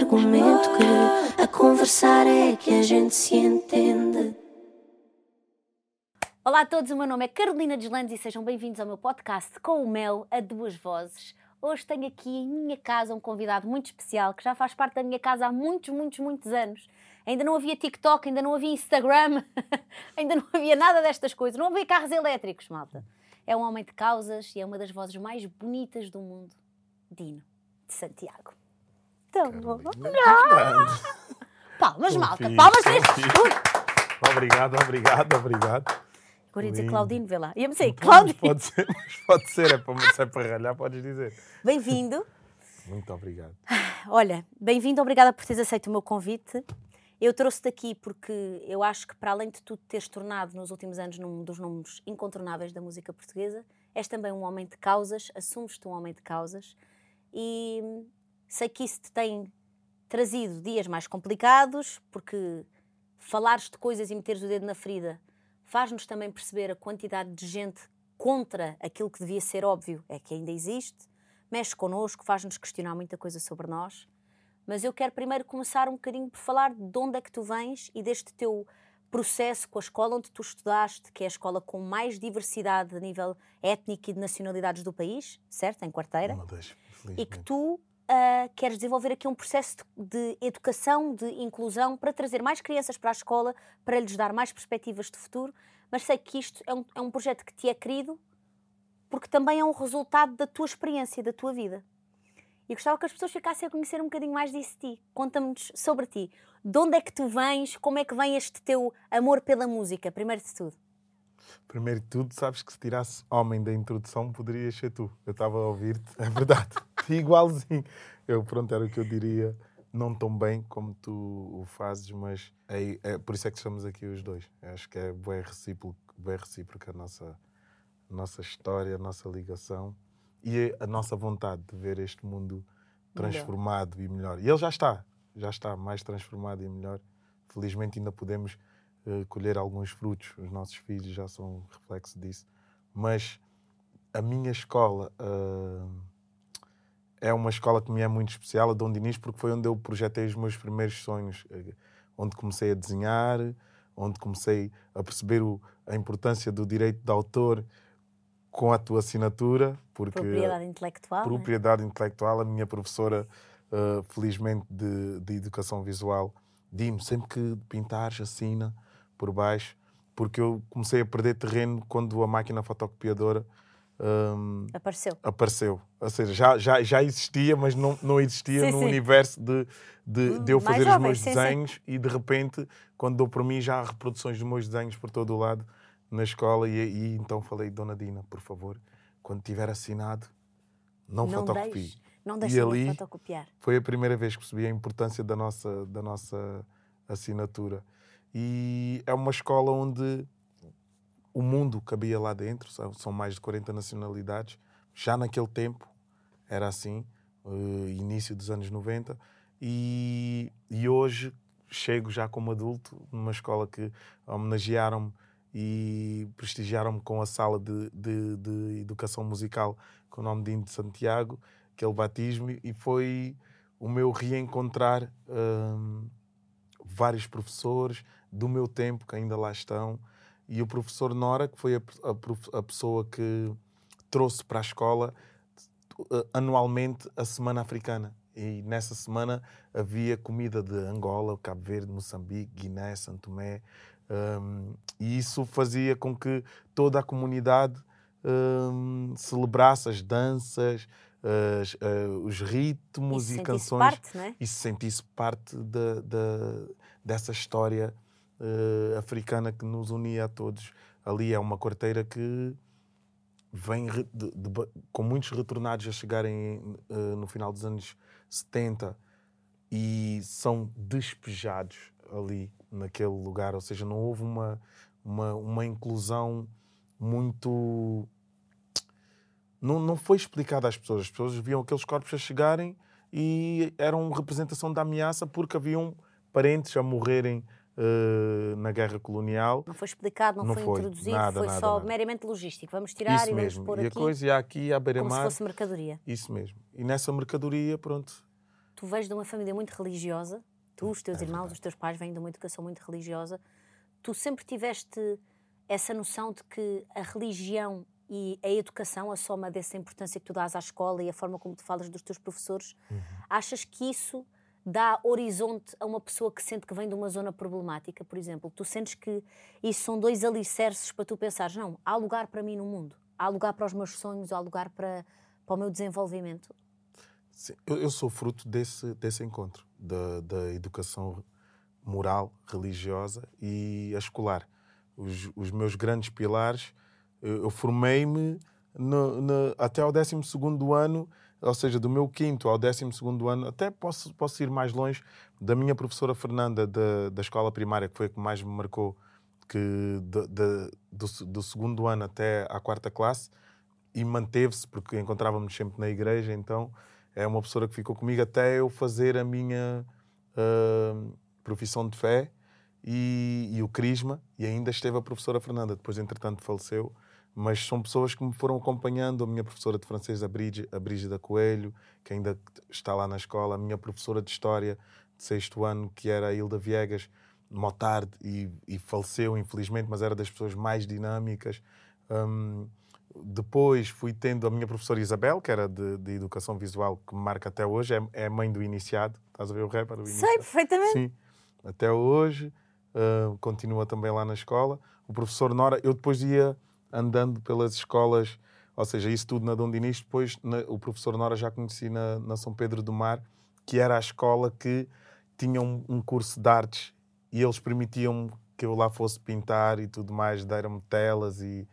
argumento que a conversar é que a gente se entende. Olá a todos, o meu nome é Carolina Deslandes e sejam bem-vindos ao meu podcast com o Mel a duas vozes. Hoje tenho aqui em minha casa um convidado muito especial que já faz parte da minha casa há muitos, muitos, muitos anos. Ainda não havia TikTok, ainda não havia Instagram, ainda não havia nada destas coisas, não havia carros elétricos, malta. É um homem de causas e é uma das vozes mais bonitas do mundo. Dino, de Santiago. Então, palmas, malta, Confio, palmas. Obrigado, obrigado, obrigado. Agora ia dizer. Claudino, vê lá. Ia-me dizer, Mas Claudino, Pode ser, mas pode ser, é para, se é para ralhar, podes dizer. bem-vindo. Muito obrigado. Olha, bem-vindo, obrigada por teres aceito o meu convite. Eu trouxe-te aqui porque eu acho que, para além de tu te teres tornado nos últimos anos num dos nomes incontornáveis da música portuguesa, és também um homem de causas, assumes-te um homem de causas e sei que isso te tem trazido dias mais complicados, porque falares de coisas e meteres o dedo na ferida faz-nos também perceber a quantidade de gente contra aquilo que devia ser óbvio é que ainda existe, mexe connosco, faz-nos questionar muita coisa sobre nós. Mas eu quero primeiro começar um bocadinho por falar de onde é que tu vens e deste teu processo com a escola onde tu estudaste, que é a escola com mais diversidade a nível étnico e de nacionalidades do país, certo? Em Quarteira Uma das, e que tu ah, queres desenvolver aqui um processo de, de educação, de inclusão, para trazer mais crianças para a escola, para lhes dar mais perspectivas de futuro, mas sei que isto é um, é um projeto que te é querido porque também é um resultado da tua experiência, da tua vida. E gostava que as pessoas ficassem a conhecer um bocadinho mais disso de ti. Conta-nos sobre ti. De onde é que tu vens? Como é que vem este teu amor pela música, primeiro de tudo? Primeiro de tudo, sabes que se tirasse homem da introdução, poderias ser tu. Eu estava a ouvir-te, é verdade. Igualzinho. Eu, pronto, era o que eu diria. Não tão bem como tu o fazes, mas é, é por isso é que estamos aqui os dois. Eu acho que é bem recíproco, bem recíproca a nossa, nossa história, a nossa ligação e a nossa vontade de ver este mundo transformado e melhor. E ele já está, já está mais transformado e melhor. Felizmente ainda podemos eh, colher alguns frutos. Os nossos filhos já são reflexo disso. Mas a minha escola ah, é uma escola que me é muito especial, a Dom Dinis, porque foi onde eu projetei os meus primeiros sonhos, eh, onde comecei a desenhar, onde comecei a perceber o- a importância do direito de autor com a tua assinatura, porque Propriedade intelectual. não é? propriedade intelectual, a minha professora, uh, felizmente, de, de educação visual, diz-me sempre que pintares, assina por baixo, porque eu comecei a perder terreno quando a máquina fotocopiadora um, Apareceu. apareceu. Ou seja, já, já, já existia, mas não, não existia Sim, no sim. universo de, de, de eu fazer os jovem, meus sim, desenhos e de repente, quando dou por mim, já há reproduções dos meus desenhos por todo o lado na escola. E, e então falei, Dona Dina, por favor, quando tiver assinado, não, Não fotocopie. deixes, não E deixes de ali- fotocopiar. Foi a primeira vez que percebi a importância da nossa, da nossa assinatura. E é uma escola onde o mundo cabia lá dentro, são, mais de 40 nacionalidades. Já naquele tempo era assim, eh, início dos anos 90. E, e hoje chego já como adulto numa escola que homenagearam-me e prestigiaram-me com a sala de, de, de educação musical com o nome de Ino de Santiago, aquele batismo, e foi o meu reencontrar hum, vários professores do meu tempo que ainda lá estão, e o professor Nora, que foi a, a a pessoa que trouxe para a escola eh, anualmente a Semana Africana. E nessa semana havia comida de Angola, Cabo Verde, Moçambique, Guiné, Santo Tomé. hum, e isso fazia com que toda a comunidade hum, celebrasse as danças, as- eh, os ritmos e sentisse canções parte, não é? e se sentisse parte da, da- dessa história eh, africana que nos unia a todos. Ali é uma quarteira que vem de- de ba- com muitos retornados a chegarem eh, no final dos anos 70 e são despejados ali naquele lugar, ou seja, não houve uma, uma, uma inclusão muito. Não, não foi explicada às pessoas. As pessoas viam aqueles corpos a chegarem e eram representação da ameaça porque haviam parentes a morrerem eh, na guerra colonial. Não foi explicado, não, Não foi, introduzido, nada, foi nada, só nada. meramente logístico. Vamos tirar Isso e vamos mesmo. pôr E a aqui coisa ia aqui à como se beira-mar. fosse mercadoria. Isso mesmo. E nessa mercadoria, pronto, tu vens de uma família muito religiosa, tu, os teus É irmãos, verdade. os teus pais vêm de uma educação muito religiosa, tu sempre tiveste essa noção de que a religião e a educação, a soma dessa importância que tu dás à escola e a forma como tu falas dos teus professores, Uhum. achas que isso dá horizonte a uma pessoa que sente que vem de uma zona problemática, por exemplo? Tu sentes que isso são dois alicerces para tu pensares, não, há lugar para mim no mundo, há lugar para os meus sonhos, há lugar para, para o meu desenvolvimento? Sim, eu, eu sou fruto desse, desse encontro, da, da educação moral, religiosa e escolar. Os, os meus grandes pilares, eu, eu formei-me até ao 12 ano, ou seja, do meu quinto ao 12 ano, até posso, posso ir mais longe, da minha professora Fernanda da, da escola primária, que foi a que mais me marcou, que de- de- do, do segundo ano até à quarta classe, e manteve-se, porque encontrávamos sempre na igreja, então é uma professora que ficou comigo até eu fazer a minha ah, profissão de fé e, e o crisma, e ainda esteve a professora Fernanda, depois entretanto faleceu, mas são pessoas que me foram acompanhando, a minha professora de francês, a Brígida, a Brígida Coelho, que ainda está lá na escola, a minha professora de história de sexto ano, que era a Hilda Viegas, Motard, e, e faleceu infelizmente, mas era das pessoas mais dinâmicas. Hum, depois fui tendo a minha professora Isabel, que era de, de educação visual, que me marca até hoje, é, é mãe do iniciado. Estás a ver o rapper? O Sei perfeitamente. Sim, até hoje. ah, continua também lá na escola. O professor Nora, eu depois ia andando pelas escolas, ou seja, isso tudo na Dom Dinis, depois na- o professor Nora já conheci na, na São Pedro do Mar, que era a escola que tinha um, um curso de artes e eles permitiam que eu lá fosse pintar e tudo mais, deram-me telas e...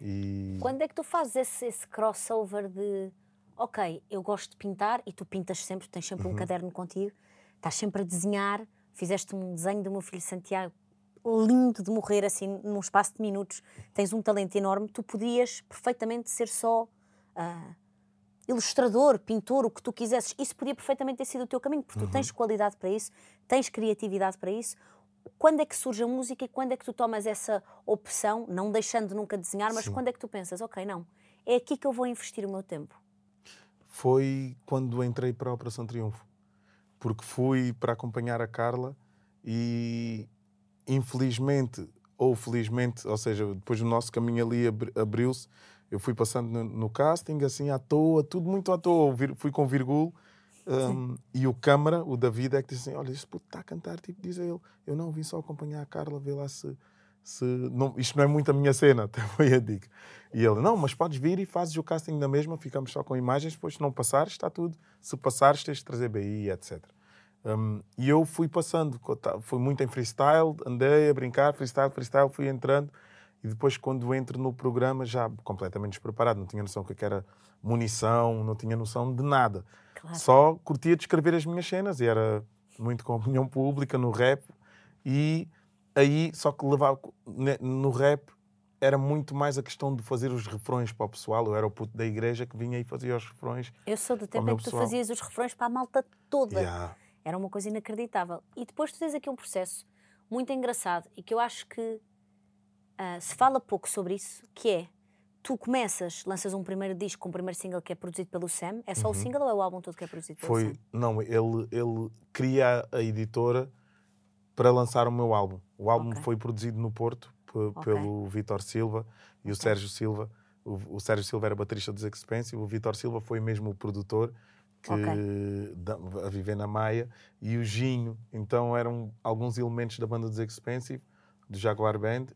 e... Quando é que tu fazes esse, esse crossover de ok, eu gosto de pintar e tu pintas sempre, tens sempre um caderno contigo, estás sempre a desenhar, fizeste um desenho do meu filho Santiago lindo de morrer assim num espaço de minutos, tens um talento enorme, tu podias perfeitamente ser só ah, ilustrador, pintor, o que tu quisesses, isso podia perfeitamente ter sido o teu caminho, porque tu tens qualidade para isso, tens criatividade para isso. Quando é que surge a música e quando é que tu tomas essa opção, não deixando nunca de desenhar, mas Sim. quando é que tu pensas, ok, não, é aqui que eu vou investir o meu tempo? foi quando entrei para a Operação Triunfo. Porque fui para acompanhar a Carla e, infelizmente, ou felizmente, ou seja, depois o nosso caminho ali abri- abriu-se, eu fui passando no, no casting, assim, à toa, tudo muito à toa. Vir- Fui com virgul. um, e o câmara, o David, é que disse assim: Olha, este puto está a cantar, tipo, diz a ele. Eu não, vim só acompanhar a Carla, ver lá se. se não, isto não é muito a minha cena, até foi a dica. E ele: Não, mas podes vir e fazes o casting na mesma, ficamos só com imagens, depois se não passares, está tudo. Se passares, tens de trazer BI, etc. Um, e eu fui passando, ta- fui muito em freestyle, andei a brincar, freestyle, freestyle, fui entrando. E depois, quando entro no programa, já completamente despreparado, não tinha noção do que era munição, não tinha noção de nada. Claro. Só curtia de escrever as minhas cenas e era muito com opinião pública no rap. E aí, só que levava ne- no rap era muito mais a questão de fazer os refrões para o pessoal. Eu era o puto da igreja que vinha e fazia os refrões. Eu sou do tempo em que tu pessoal. fazias os refrões para a malta toda. Yeah. Era uma coisa inacreditável. E depois tu tens aqui um processo muito engraçado e que eu acho que ah, se fala pouco sobre isso, que é tu começas, lanças um primeiro disco o primeiro single que é produzido pelo Sam. É só o single ou é o álbum todo que é produzido pelo Uhum. Foi, Sam? não, ele, ele cria a editora para lançar o meu álbum. O álbum Ok. foi produzido no Porto pe- Ok. pelo Vitor Silva e o Sérgio Silva. O, o Sérgio Silva era baterista dos Expensive, o Vitor Silva foi mesmo o produtor que Ok. da- a viver na Maia e o Ginho. Então eram alguns elementos da banda dos Expensive, do Jaguar Band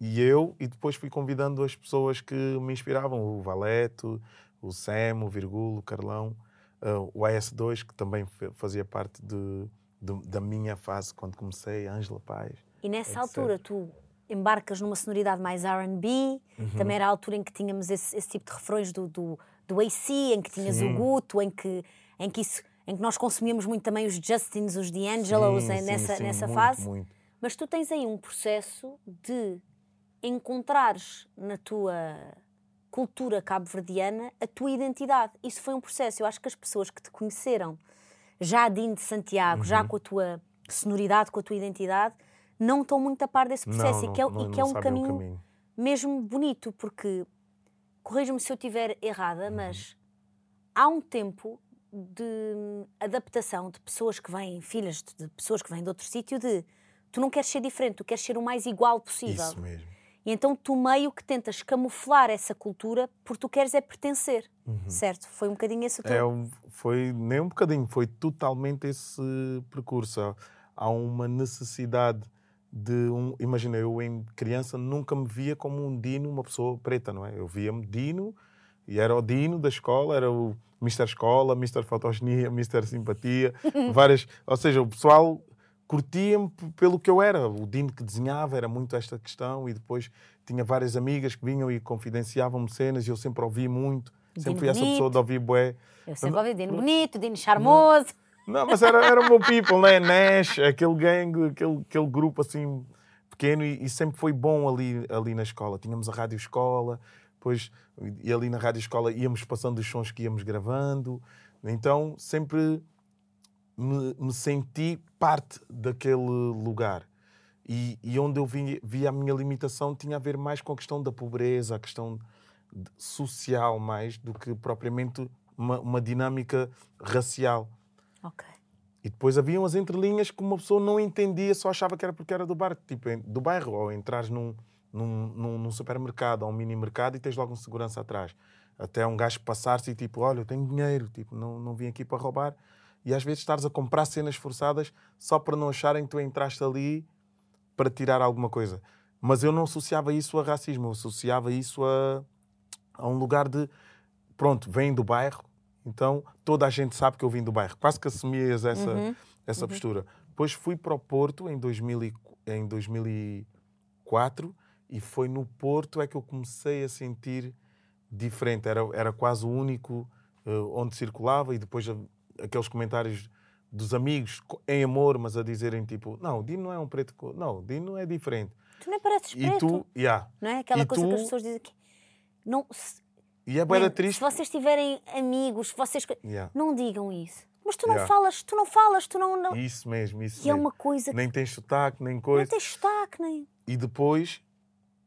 e eu, e depois fui convidando as pessoas que me inspiravam, o Valeto, o Sam, o Virgulo, o Carlão, uh, o AS2, que também fazia parte de, de- da minha fase quando comecei, Ângela Paz. E nessa etc. altura tu embarcas numa sonoridade mais R&B, Uhum. também era a altura em que tínhamos esse, esse tipo de refrões do, do, do AC, em que tinhas Sim. o Guto, em que, em, que isso, em que nós consumíamos muito também os Justins, os D'Angelos sim, nessa, sim, nessa muito, fase. muito. Mas tu tens aí um processo de encontrares na tua cultura cabo-verdiana a tua identidade. Isso foi um processo. Eu acho que as pessoas que te conheceram já de de Santiago, já Uhum. com a tua sonoridade, com a tua identidade, não estão muito a par desse processo Não, e que é, não, e que é um caminho, caminho. mesmo bonito, porque corrija-me se eu estiver errada, Uhum. mas há um tempo de adaptação de pessoas que vêm, filhas de, pessoas que vêm de outro sítio, de tu não queres ser diferente, tu queres ser o mais igual possível. Isso mesmo. E então tu meio que tentas camuflar essa cultura porque tu queres é pertencer, certo? Foi um bocadinho esse o teu... É, foi nem um bocadinho, foi totalmente esse percurso. Há uma necessidade de um. Imagina, eu em criança nunca me via como um Dino, uma pessoa preta, não é? Eu via-me Dino e era o Dino da escola, era o Mr. Escola, Mr. Fotogenia, Mr. Simpatia, várias. Ou seja, o pessoal curtia-me pelo que eu era. O Dino que desenhava era muito esta questão e depois tinha várias amigas que vinham e confidenciavam-me cenas e eu sempre ouvi muito. Sempre Dino fui essa pessoa de ouvir bué. Eu sempre ouvi Dino bonito, Dino charmoso. Não, mas era, era o meu people, né? Nash, aquele gangue, aquele, aquele grupo assim pequeno e, e sempre foi bom ali, ali na escola. Tínhamos a rádio escola, depois e ali na rádio escola íamos passando os sons que íamos gravando. Então sempre me, me senti parte daquele lugar. E, e onde eu vi, vi a minha limitação tinha a ver mais com a questão da pobreza, a questão social mais do que propriamente uma, uma dinâmica racial. Ok. E depois haviam as entrelinhas que uma pessoa não entendia, só achava que era porque era do bairro. Tipo, do bairro, ou entrares num, num, num, num supermercado ou um mini mercado e tens logo um segurança atrás. Até um gajo passar-se e tipo, olha, eu tenho dinheiro, tipo, não, não vim aqui para roubar. E às vezes estares a comprar cenas forçadas só para não acharem que tu entraste ali para tirar alguma coisa. Mas eu não associava isso a racismo, eu associava isso a, a um lugar de, pronto, vem do bairro, então toda a gente sabe que eu vim do bairro. Quase que assumias essa, Uhum. essa postura. Depois fui para o Porto em, 2000 e- em 2004 e foi no Porto é que eu comecei a sentir diferente. Era, era quase o único eh, onde circulava e depois a- aqueles comentários dos amigos em amor, mas a dizerem tipo, não, o Dino não é um preto, não, o Dino é diferente. Tu nem pareces E preto, tu, yeah. não é? Aquela e coisa que as tu- pessoas dizem que... Não, E é man, triste. se vocês tiverem amigos, se vocês... Yeah. Não digam isso. Mas tu não Yeah. falas, tu não falas, tu não... não... Isso mesmo, isso E é mesmo. uma coisa que Nem tens sotaque, nem coisa. tem destaque, nem... E depois,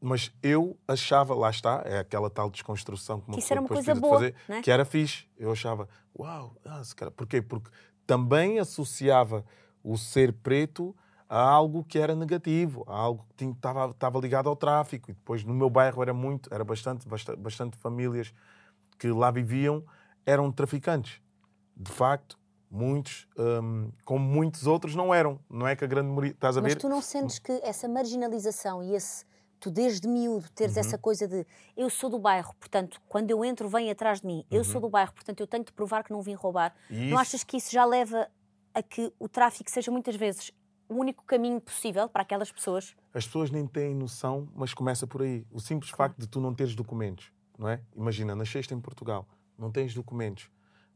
mas eu achava, lá está, é aquela tal desconstrução que uma Que isso era uma coisa boa, fazer, não é? que era fixe. Eu achava, uau, ah, calhar- porquê? Porque também associava o ser preto a algo que era negativo, a algo que estava estava ligado ao tráfico. E depois no meu bairro era muito, era bastante, bastante, bastante famílias que lá viviam eram traficantes. De facto, muitos, hum, como muitos outros, não eram. Não é que a grande maioria, estás a Mas ver? tu não sentes que essa marginalização e esse tu desde miúdo teres Uhum. essa coisa de eu sou do bairro, portanto, quando eu entro, vem atrás de mim. Eu sou do bairro, portanto, eu tenho de provar que não vim roubar. Uhum. E Não isso- achas que isso já leva a que o tráfico seja muitas vezes o único caminho possível para aquelas pessoas? As pessoas nem têm noção, mas começa por aí. O simples facto de tu não teres documentos, não é? Imagina, nasceste em Portugal, não tens documentos.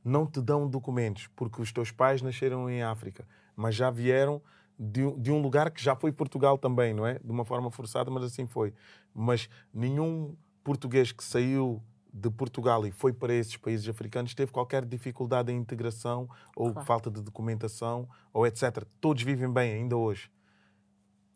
Não te dão documentos porque os teus pais nasceram em África, mas já vieram de, um- de um lugar que já foi Portugal também, não é? De uma forma forçada, mas assim foi. Mas nenhum português que saiu de Portugal e foi para esses países africanos teve qualquer dificuldade em integração ou Claro. falta de documentação ou etc. Todos vivem bem ainda hoje.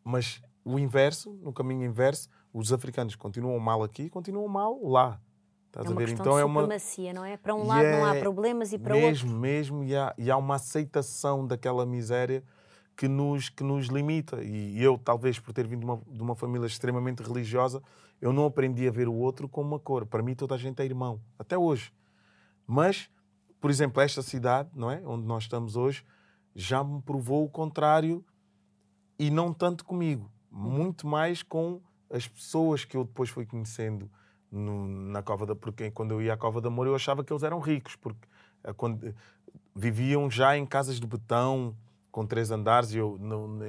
Mas o inverso, no caminho inverso, os africanos continuam mal aqui e continuam mal lá. Estás é a uma ver? questão Então de é uma. supremacia, não é? Para um lado não há é problemas e para mesmo, outro. mesmo, e há, e há uma aceitação daquela miséria que nos, que nos limita. E eu, talvez por ter vindo de uma, de uma família extremamente religiosa, eu não aprendi a ver o outro como uma cor. Para mim, toda a gente é irmão, até hoje. Mas, por exemplo, esta cidade, não é? Onde nós estamos hoje, já me provou o contrário e não tanto comigo, muito mais com as pessoas que eu depois fui conhecendo no- na Cova da porque quando eu ia à Cova da Amor eu achava que eles eram ricos porque eh, quando, eh, viviam já em casas de betão com três andares e eu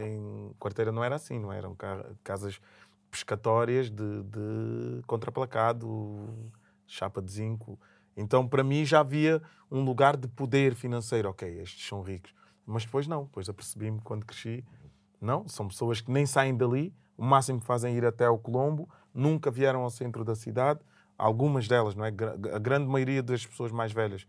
em quarteira não era assim não eram ca- casas pescatórias de, de contraplacado chapa de zinco. Então para mim já havia um lugar de poder financeiro. Ok estes são ricos. Mas depois não. Depois apercebi-me quando cresci não, são pessoas que nem saem dali, o máximo que fazem é ir até ao Colombo, nunca vieram ao centro da cidade. Algumas delas, não é? A grande maioria das pessoas mais velhas,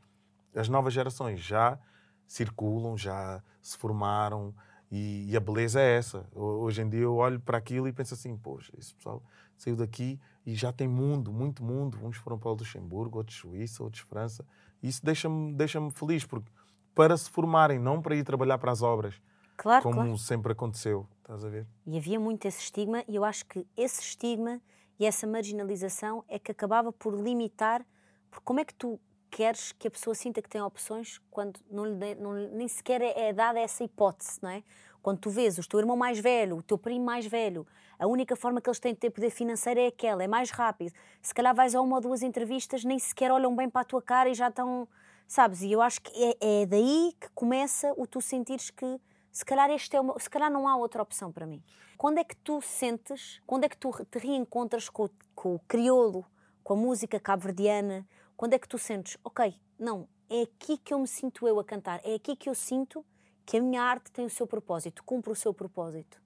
as novas gerações já circulam, já se formaram e, e a beleza é essa. Ho- Hoje em dia eu olho para aquilo e penso assim, poxa, esse pessoal saiu daqui e já tem mundo, muito mundo. Uns foram para o Luxemburgo, outros Suíça, outros França. Isso deixa-me deixa feliz, porque para se formarem, não para ir trabalhar para as obras, Claro, como claro. sempre aconteceu. Estás a ver? E havia muito esse estigma, e eu acho que esse estigma e essa marginalização é que acabava por limitar. Porque como é que tu queres que a pessoa sinta que tem opções quando não lhe não nem sequer é, é dada essa hipótese, não é? Quando tu vês o teu irmão mais velho, o teu primo mais velho, a única forma que eles têm de ter poder financeiro é aquela, é mais rápido. Se calhar vais a uma ou duas entrevistas, nem sequer olham bem para a tua cara e já estão. Sabes? E eu acho que é, é daí que começa o tu sentires que se calhar, este é uma, se calhar não há outra opção para mim. Quando é que tu sentes, quando é que tu te reencontras com, com o crioulo, com a música cabo-verdiana? Quando é que tu sentes, ok, não, é aqui que eu me sinto eu a cantar, é aqui que eu sinto que a minha arte tem o seu propósito, cumpre o seu propósito.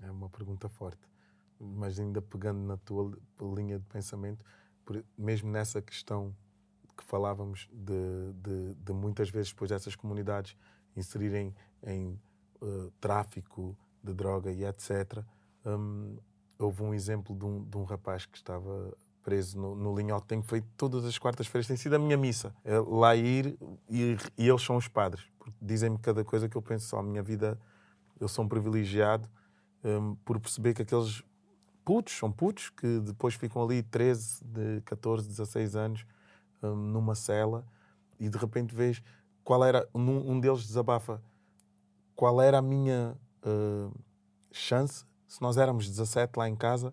É uma pergunta forte. Mas ainda pegando na tua li- linha de pensamento, mesmo nessa questão que falávamos de, de- de muitas vezes depois dessas comunidades inserirem em eh, tráfico de droga e etc. hum, houve um exemplo de um, de um rapaz que estava preso no, no Linhoque, tenho feito todas as quartas-feiras, tem sido a minha missa. É lá ir e, e eles são os padres. Dizem-me cada coisa que eu penso, só a minha vida, eu sou um privilegiado hum, por perceber que aqueles putos, são putos, que depois ficam ali 13, de 14, 16 anos hum, numa cela e de repente vês qual era, um, um deles desabafa, qual era a minha hum, chance se nós éramos 17 lá em casa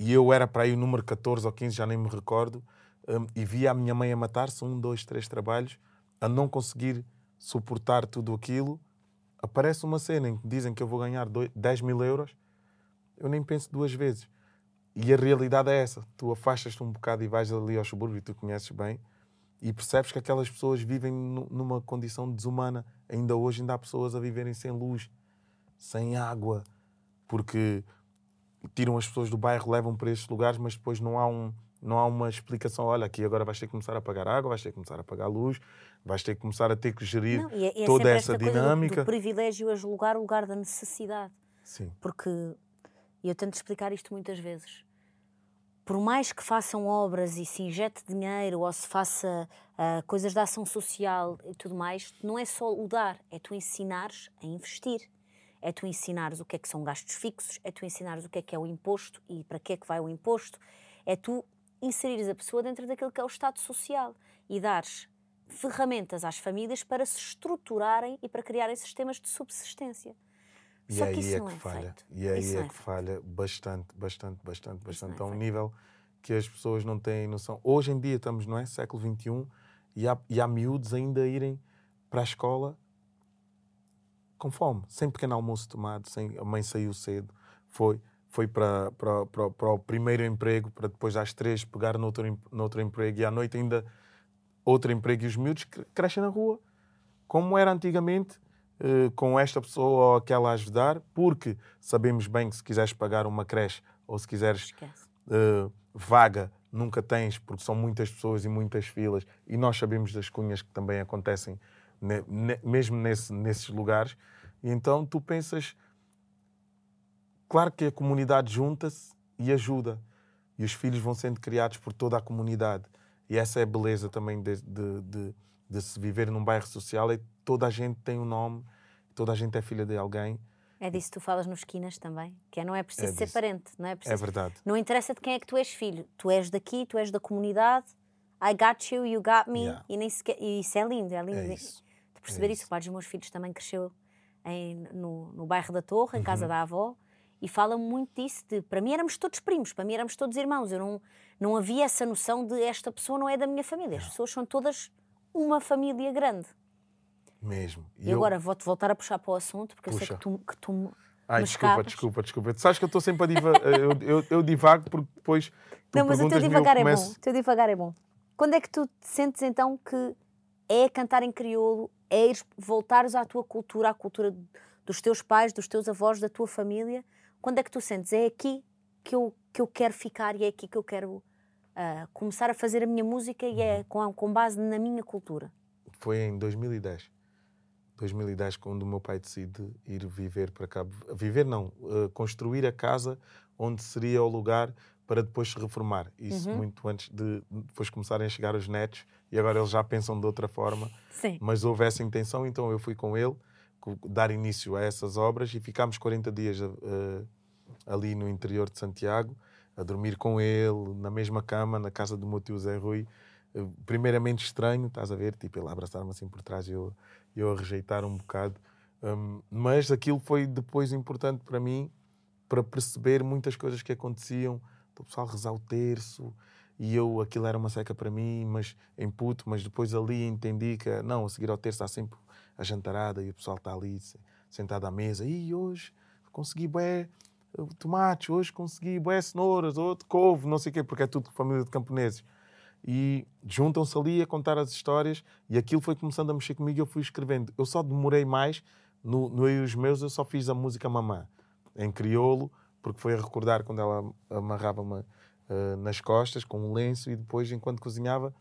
e eu era para aí o número 14 ou 15, já nem me recordo, hum, e via a minha mãe a matar-se, um, dois, três trabalhos, a não conseguir suportar tudo aquilo, aparece uma cena em que dizem que eu vou ganhar doi- 10 mil euros, eu nem penso duas vezes. E a realidade é essa. Tu afastas-te um bocado e vais ali ao subúrbio, e tu conheces bem, e percebes que aquelas pessoas vivem nu- numa condição desumana. Ainda hoje ainda há pessoas a viverem sem luz, sem água, porque tiram as pessoas do bairro, levam para estes lugares, mas depois não há, um, não há uma explicação. Olha, aqui agora vais ter que começar a pagar água, vais ter que começar a pagar luz, vais ter que começar a ter que gerir Não, é, é toda essa esta coisa do- dinâmica. do, privilégio a julgar o lugar da necessidade. Sim, Porque, e eu tento explicar isto muitas vezes, por mais que façam obras e se injete dinheiro ou se faça ah, coisas de ação social e tudo mais, não é só o dar, é tu ensinares a investir. É tu ensinares o que é que são gastos fixos, é tu ensinares o que é que é o imposto e para que é que vai o imposto, é tu inserires a pessoa dentro daquilo que é o Estado social e dares ferramentas às famílias para se estruturarem e para criarem sistemas de subsistência. E Só aí que isso é não que é falha. feito. E aí Isso é é que falha bastante, bastante, bastante, bastante. é a um feito. nível que as pessoas não têm noção. Hoje em dia estamos, não é? Século XXI e há, e há miúdos ainda a irem para a escola com fome, sem pequeno almoço tomado, sem, a mãe saiu cedo, foi, foi para, para, para, para o primeiro emprego, para depois às três pegar noutro, noutro emprego e à noite ainda outro emprego e os miúdos cre- crescem na rua. Como era antigamente, eh, com esta pessoa ou aquela a ajudar, porque sabemos bem que se quiseres pagar uma creche ou se quiseres eh, vaga, nunca tens, porque são muitas pessoas e muitas filas, e nós sabemos das cunhas que também acontecem ne- ne- mesmo nesse- nesses lugares. E então tu pensas, claro que a comunidade junta-se e ajuda, e os filhos vão sendo criados por toda a comunidade. E essa é a beleza também de, de, de- de se viver num bairro social, é toda a gente tem um nome, toda a gente é filha de alguém. É disso que tu falas nos esquinas também, que é não é preciso É ser disso. parente, não é É preciso. verdade. Não interessa de quem é que tu és filho. Tu és daqui, tu és da comunidade. I got you, you got me. Yeah. E, nem sequer, e isso é lindo, é lindo. É isso. De perceber É isso. isso. O pai dos meus filhos também cresceu em- no, no bairro da Torre, em Uhum. casa da avó, e fala muito disso. De, para mim éramos todos primos, para mim éramos todos irmãos. Eu não, não havia essa noção de esta pessoa não é da minha família. As pessoas são todas uma família grande. Mesmo. E, eu- agora vou-te voltar a puxar para o assunto, porque eu sei Puxa. que tu, que tu me- Ai, desculpa, desculpa, desculpa. Tu sabes que eu estou sempre a divagar. eu, eu, eu divago porque depois. Tu Não, mas o teu devagar é começo- bom. O teu devagar é bom. Quando é que tu te sentes então que é cantar em crioulo, é ires, voltares à tua cultura, à cultura dos teus pais, dos teus avós, da tua família? Quando é que tu sentes? É aqui que eu, que eu quero ficar e é aqui que eu quero ah, começar a fazer a minha música e Uhum. é com, com base na minha cultura. Foi em 2010. 2010, quando o meu pai decide ir viver para cá. Viver não, eh, construir a casa onde seria o lugar para depois se reformar. Isso Uhum. muito antes de depois começarem a chegar os netos e agora eles já pensam de outra forma. Sim. Mas houve essa intenção, então eu fui com ele dar início a essas obras e ficámos 40 dias eh, ali no interior de Santiago, a dormir com ele, na mesma cama, na casa do meu tio Zé Rui. Eh, Primeiramente estranho, estás a ver? Tipo, ele abraçar-me assim por trás e eu, eu a rejeitar um bocado. Um, mas aquilo foi depois importante para mim, para perceber muitas coisas que aconteciam, do pessoal rezar o terço, e eu, aquilo era uma seca para mim, mas em puto, mas depois ali entendi que, não, a seguir ao terço há sempre a jantarada e o pessoal está ali se- sentado à mesa, e hoje consegui bué eh, tomates, hoje consegui bué cenouras, outro couve, não sei o quê, porque é tudo família de camponeses. E juntam-se ali a contar as histórias e aquilo foi começando a mexer comigo e eu fui escrevendo. Eu só demorei mais, no, no Eu e os Meus, eu só fiz a música Mamã, em crioulo, porque foi a recordar quando ela amarrava-me eh, nas costas com um lenço e depois, enquanto cozinhava,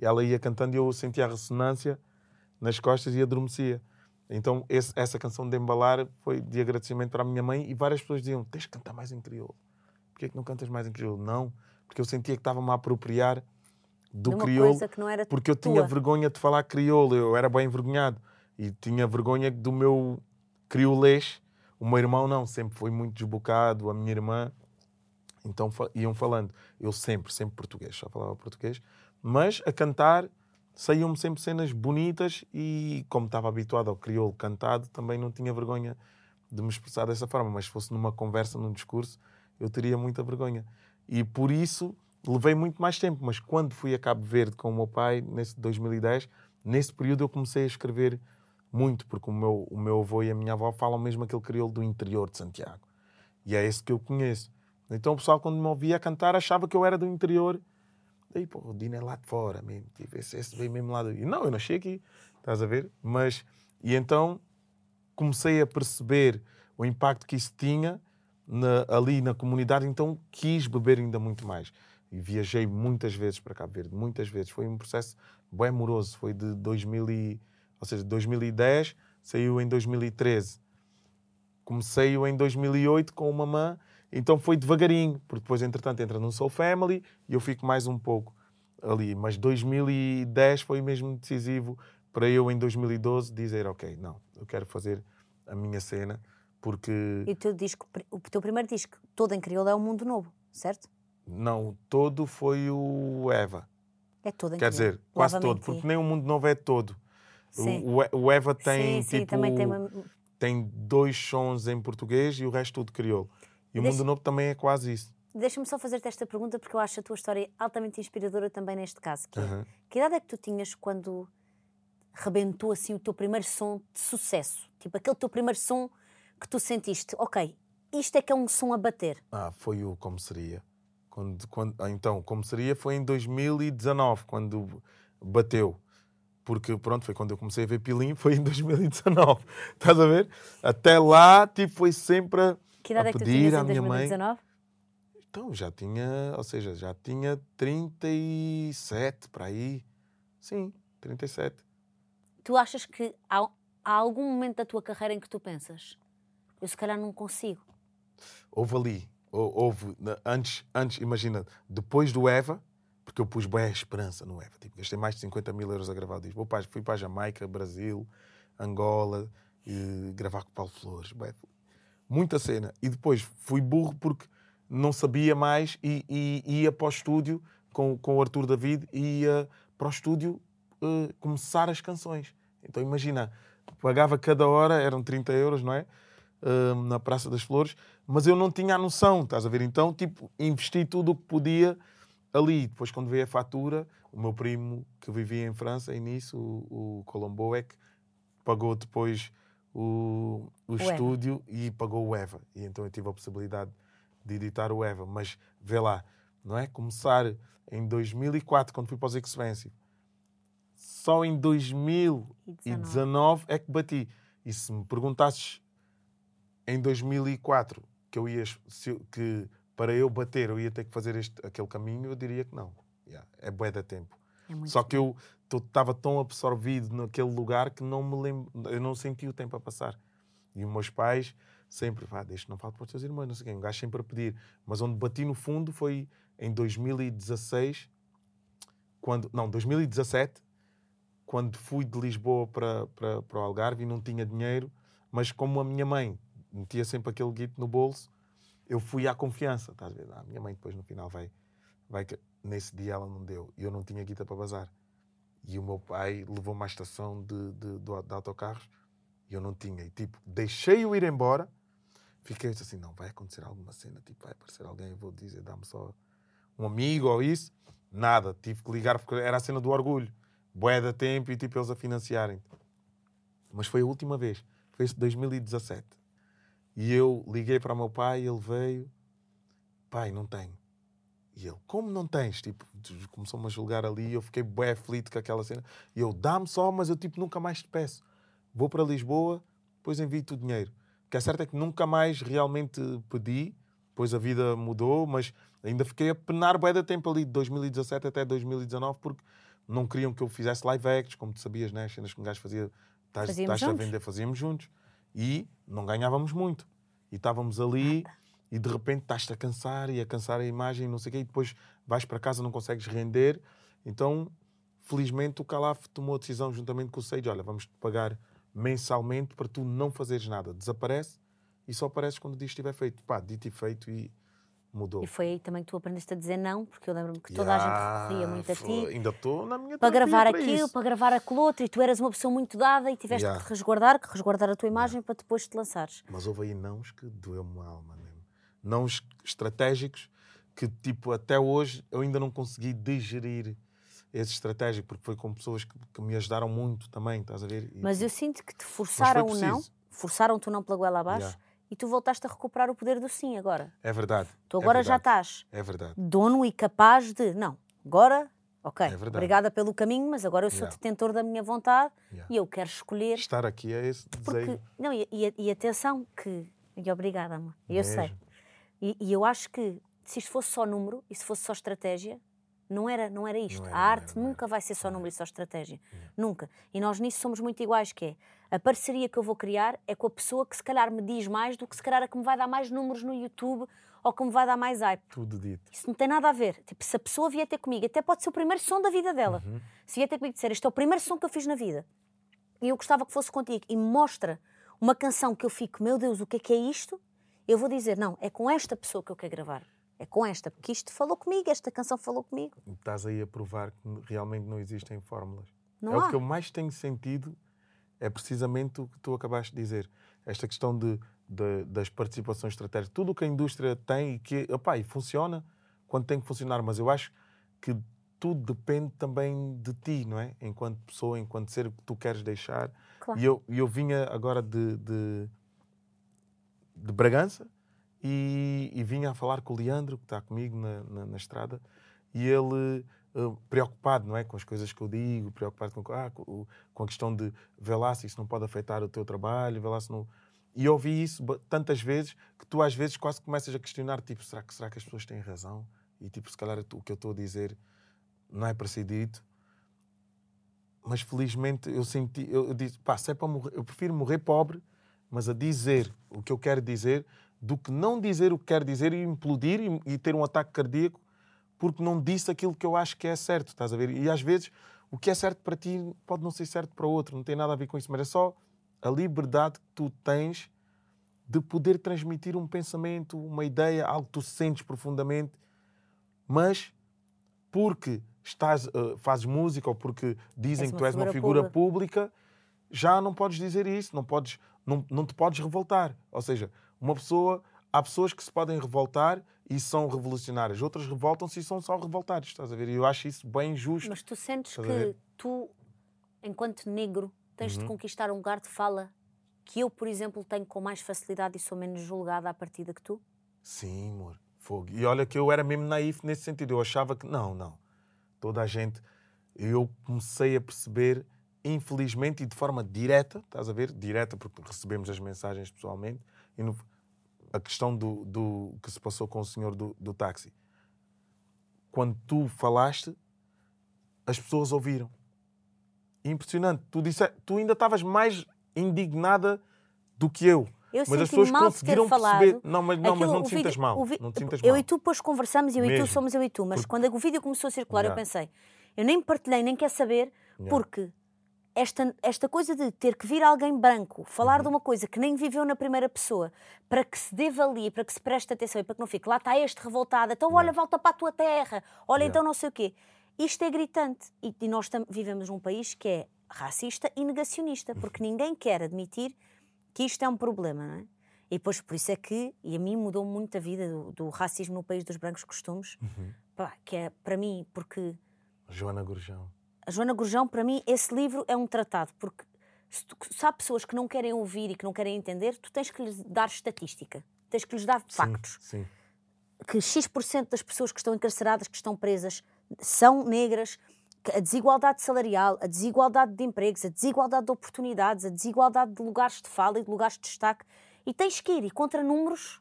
ela ia cantando e eu sentia a ressonância nas costas e adormecia. Então, esse- essa canção de embalar foi de agradecimento para a minha mãe e várias pessoas diziam: Tens que cantar mais em crioulo. Porquê que não cantas mais em crioulo? Não, porque eu sentia que estava-me a apropriar do De crioulo porque eu tinha tua. vergonha de falar crioulo, eu era bem envergonhado e tinha vergonha do meu criolês. O meu irmão não, sempre foi muito desbocado, a minha irmã. Então iam falando. Eu sempre, sempre português, só falava português. Mas a cantar saíam-me sempre cenas bonitas e, como estava habituado ao crioulo cantado, também não tinha vergonha de me expressar dessa forma. Mas se fosse numa conversa, num discurso, eu teria muita vergonha. E por isso levei muito mais tempo. Mas quando fui a Cabo Verde com o meu pai, nesse 2010, nesse período eu comecei a escrever muito, porque o meu, o meu avô e a minha avó falam mesmo aquele crioulo do interior de Santiago. E é esse que eu conheço. Então o pessoal, quando me ouvia cantar, achava que eu era do interior. Daí, pô, o Dino é lá de fora mesmo. Tipo, esse, esse veio mesmo lá do... Não, eu nasci aqui, estás a ver? Mas, e então comecei a perceber o impacto que isso tinha na- ali na comunidade, então quis beber ainda muito mais. E viajei muitas vezes para Cabo Verde, muitas vezes. Foi um processo bem amoroso. Foi de 2000 e, ou seja, 2010, saiu em 2013. Comecei em 2008 com o Mamã, então foi devagarinho, porque depois, entretanto, entra no Soul Family e eu fico mais um pouco ali. Mas 2010 foi mesmo decisivo para eu, em 2012, dizer: Ok, não, eu quero fazer a minha cena, porque E o teu disco, o teu primeiro disco, todo em crioulo, é um mundo novo, certo? não, todo foi o Eva. É todo em Quer crioulo. dizer, quase todo, porque nem o Mundo Novo é todo. Sim. O, o- Eva tem, sim, sim, tipo, também tem uma... tem dois sons em português e o resto tudo crioulo. E o Deixa- Mundo Novo também é quase isso. Deixa-me só fazer-te esta pergunta porque eu acho a tua história altamente inspiradora também neste caso. Que, Aham. que idade é que tu tinhas quando rebentou assim o teu primeiro som de sucesso? Tipo, aquele teu primeiro som que tu sentiste, ok, isto é que é um som a bater. Ah, foi o Como Seria. Quando, quando, ah, então, Como Seria foi em 2019, quando bateu. Porque, pronto, foi quando eu comecei a ver Pilim, foi em 2019. Estás a ver? Até lá, tipo, foi sempre a, Que idade a é que tu pedir tinhas à em minha mãe. 2019? Então, já tinha, ou seja, já tinha 37 para aí. Sim, 37. Tu achas que há, há algum momento da tua carreira em que tu pensas eu se calhar não consigo? Houve ali, hou- houve, antes, antes, imagina, depois do Eva, porque eu pus bem a esperança no Eva, tipo, gastei mais de 50 mil euros a gravar o disco. Vou para- fui para Jamaica, Brasil, Angola, e gravar com o Paulo Flores, bué, muita cena. E depois fui burro porque não sabia mais e, e ia para o estúdio com, com o Arthur David e ia para o estúdio eh, começar as canções. Então imagina, pagava cada hora, eram 30 euros, não é? Eh, na Praça das Flores, mas eu não tinha a noção, estás a ver? Então, tipo, investi tudo o que podia ali. Depois, quando veio a fatura, o meu primo que vivia em França, e nisso, o, o Colombo, é que pagou depois o, o, Eva. estúdio e pagou o Eva. E então eu tive a possibilidade de editar o Eva. Mas vê lá, não é? Começar em 2004, quando fui para os Expensive, só em 2019 é que bati. E se me perguntasses em 2004 que eu ia que para eu bater eu ia ter que fazer este, aquele caminho, eu diria que não. Yeah, é bué da tempo. É Só que eu estava tão absorvido naquele lugar que não me lembro, eu não senti o tempo a passar. E os meus pais Sempre, vá, deixa, não falta para os teus irmãos, não sei quem. Um gajo sempre a pedir. Mas onde bati no fundo foi em 2016, quando, não, 2017, quando fui de Lisboa para, para, para o Algarve e não tinha dinheiro, mas como a minha mãe metia sempre aquele guito no bolso, eu fui à confiança, estás a ver? Ah, a minha mãe depois no final vai, vai nesse dia ela não deu e eu não tinha guita para bazar. E o meu pai levou-me à estação de, de, de, de autocarros e eu não tinha. E tipo, deixei-o ir embora, fiquei assim, não, vai acontecer alguma cena, tipo, vai aparecer alguém, eu vou dizer, dá-me só um amigo ou isso. Nada, tive que ligar porque era a cena do orgulho. Boé da tempo e tipo eles a financiarem. Mas foi a última vez, foi esse 2017. E eu liguei para o meu pai, ele veio, pai, não tenho. E ele, como não tens? Tipo, começou-me a julgar ali, eu fiquei bué aflito com aquela cena. E eu, dá-me só, mas eu tipo nunca mais te peço. Vou para Lisboa, depois envio-te o dinheiro. O que é certo é que nunca mais realmente pedi, depois a vida mudou, mas ainda fiquei a penar bué da tempo ali, de 2017 até 2019, porque não queriam que eu fizesse live acts, como tu sabias, né? As cenas que um gajo fazia, estás a vender, fazíamos juntos. E não ganhávamos muito. E estávamos ali e de repente estás-te a cansar e a cansar a imagem, não sei o quê, e depois vais para casa não consegues render. Então, felizmente, o Calaf tomou a decisão juntamente com o Sage: olha, vamos te pagar mensalmente para tu não fazeres nada. Desaparece e só apareces quando o disco estiver feito. Pá, dito e feito e mudou. E foi aí também que tu aprendeste a dizer não, porque eu lembro-me que toda yeah, a gente referia muito a ti. Ainda estou na minha Para gravar para aquilo, isso. para gravar aquilo outro, e tu eras uma pessoa muito dada e tiveste yeah. que resguardar, que resguardar a tua imagem yeah. para depois te lançares. Mas houve aí nãos que doeu-me a alma mesmo. Nãos estratégicos que, tipo, até hoje eu ainda não consegui digerir esse estratégico, porque foi com pessoas que, que me ajudaram muito também, estás a ver? E, Mas eu sinto que te forçaram o não, forçaram-te o não pela goela abaixo e tu voltaste a recuperar o poder do sim agora. É verdade. Tu agora é já estás é verdade. dono e capaz de. Não, agora, ok, é obrigada pelo caminho, mas agora eu sou yeah. detentor da minha vontade yeah. e eu quero escolher. Estar aqui é esse desejo. Porque, não, e, e, e atenção, que. E obrigada, amor. Eu Mesmo. sei. E, e eu acho que se isto fosse só número e se fosse só estratégia, não era, não era isto. Não era, a arte era, nunca vai ser só número e só estratégia. Nunca. E nós nisso somos muito iguais, que é a parceria que eu vou criar é com a pessoa que se calhar me diz mais do que se calhar a que me vai dar mais números no YouTube ou que me vai dar mais hype. Tudo dito. Isso não tem nada a ver. Tipo, se a pessoa vier ter comigo, até pode ser o primeiro som da vida dela. Uhum. Se vier ter comigo dizer, este é o primeiro som que eu fiz na vida e eu gostava que fosse contigo e mostra uma canção que eu fico, meu Deus, o que é que é isto? Eu vou dizer, não, é com esta pessoa que eu quero gravar. É com esta, porque isto falou comigo, esta canção falou comigo. Estás aí a provar que realmente não existem fórmulas. Não é há. o que eu mais tenho sentido é precisamente o que tu acabaste de dizer. Esta questão de, de das participações estratégicas. Tudo o que a indústria tem e que opa, e funciona quando tem que funcionar, mas eu acho que tudo depende também de ti, não é? Enquanto pessoa, enquanto ser o que tu queres deixar. Claro. E eu, eu vinha agora de, de, de Bragança e, e, vinha a falar com o Leandro, que está comigo na, na, na estrada, e ele Uh, preocupado não é com as coisas que eu digo, preocupado com, ah, com, com, a questão de vê lá se isso não pode afetar o teu trabalho, vê lá se não. E ouvi isso tantas vezes que tu às vezes quase começas a questionar, tipo, será que, será que as pessoas têm razão? E tipo, se calhar o que eu estou a dizer não é para ser dito. Mas felizmente eu senti, eu, eu disse, pá, se é para morrer, eu prefiro morrer pobre, mas a dizer o que eu quero dizer, do que não dizer o que quero dizer e implodir e, e ter um ataque cardíaco porque não disse aquilo que eu acho que é certo, estás a ver? E às vezes o que é certo para ti pode não ser certo para outro, não tem nada a ver com isso, mas é só a liberdade que tu tens de poder transmitir um pensamento, uma ideia, algo que tu sentes profundamente, mas porque estás, uh, fazes música ou porque dizem que tu és uma figura pública. pública, já não podes dizer isso, não, podes, não, não te podes revoltar. Ou seja, uma pessoa, há pessoas que se podem revoltar e são revolucionárias. Outras revoltam-se e são só revoltados, estás a ver? E eu acho isso bem justo. Mas tu sentes que tu, enquanto negro, tens uhum. de conquistar um lugar de fala que eu, por exemplo, tenho com mais facilidade e sou menos julgada à partida que tu? Sim, amor. Fogo. E olha que eu era mesmo naif nesse sentido. Eu achava que, não, não. Toda a gente. Eu comecei a perceber, infelizmente e de forma direta, estás a ver? Direta, porque recebemos as mensagens pessoalmente. E no, a questão do, do que se passou com o senhor do, do táxi. Quando tu falaste, as pessoas ouviram. Impressionante. Tu, disse, tu ainda estavas mais indignada do que eu. Eu mas as pessoas mal conseguiram falado. perceber. Não, mas, não, mas não te sintas vídeo- mal. vi- Não te sintas eu mal. e tu depois conversamos eu e tu Mesmo. somos eu e tu, mas Porque- quando o vídeo começou a circular, eu Yeah. pensei, eu nem partilhei, nem quer saber, Yeah. porque esta, esta coisa de ter que vir alguém branco falar Uhum. de uma coisa que nem viveu na primeira pessoa, para que se dê valia, para que se preste atenção e para que não fique lá está este revoltado, então olha, volta para a tua terra, olha, Yeah. então não sei o quê. Isto é gritante e, e nós vivemos num país que é racista e negacionista, porque ninguém quer admitir que isto é um problema, não é? E depois, por isso é que, e a mim mudou muito a vida do, do racismo no país dos brancos costumes, Uhum. pá, que é para mim, porque Joana Gurjão. A Joana Gurjão, para mim, esse livro é um tratado, porque se, tu, se há pessoas que não querem ouvir e que não querem entender, tu tens que lhes dar estatística, tens que lhes dar factos. Sim, sim. Que X% das pessoas que estão encarceradas, que estão presas, são negras, a desigualdade salarial, a desigualdade de empregos, a desigualdade de oportunidades, a desigualdade de lugares de fala e de lugares de destaque. E tens que ir, e contra números,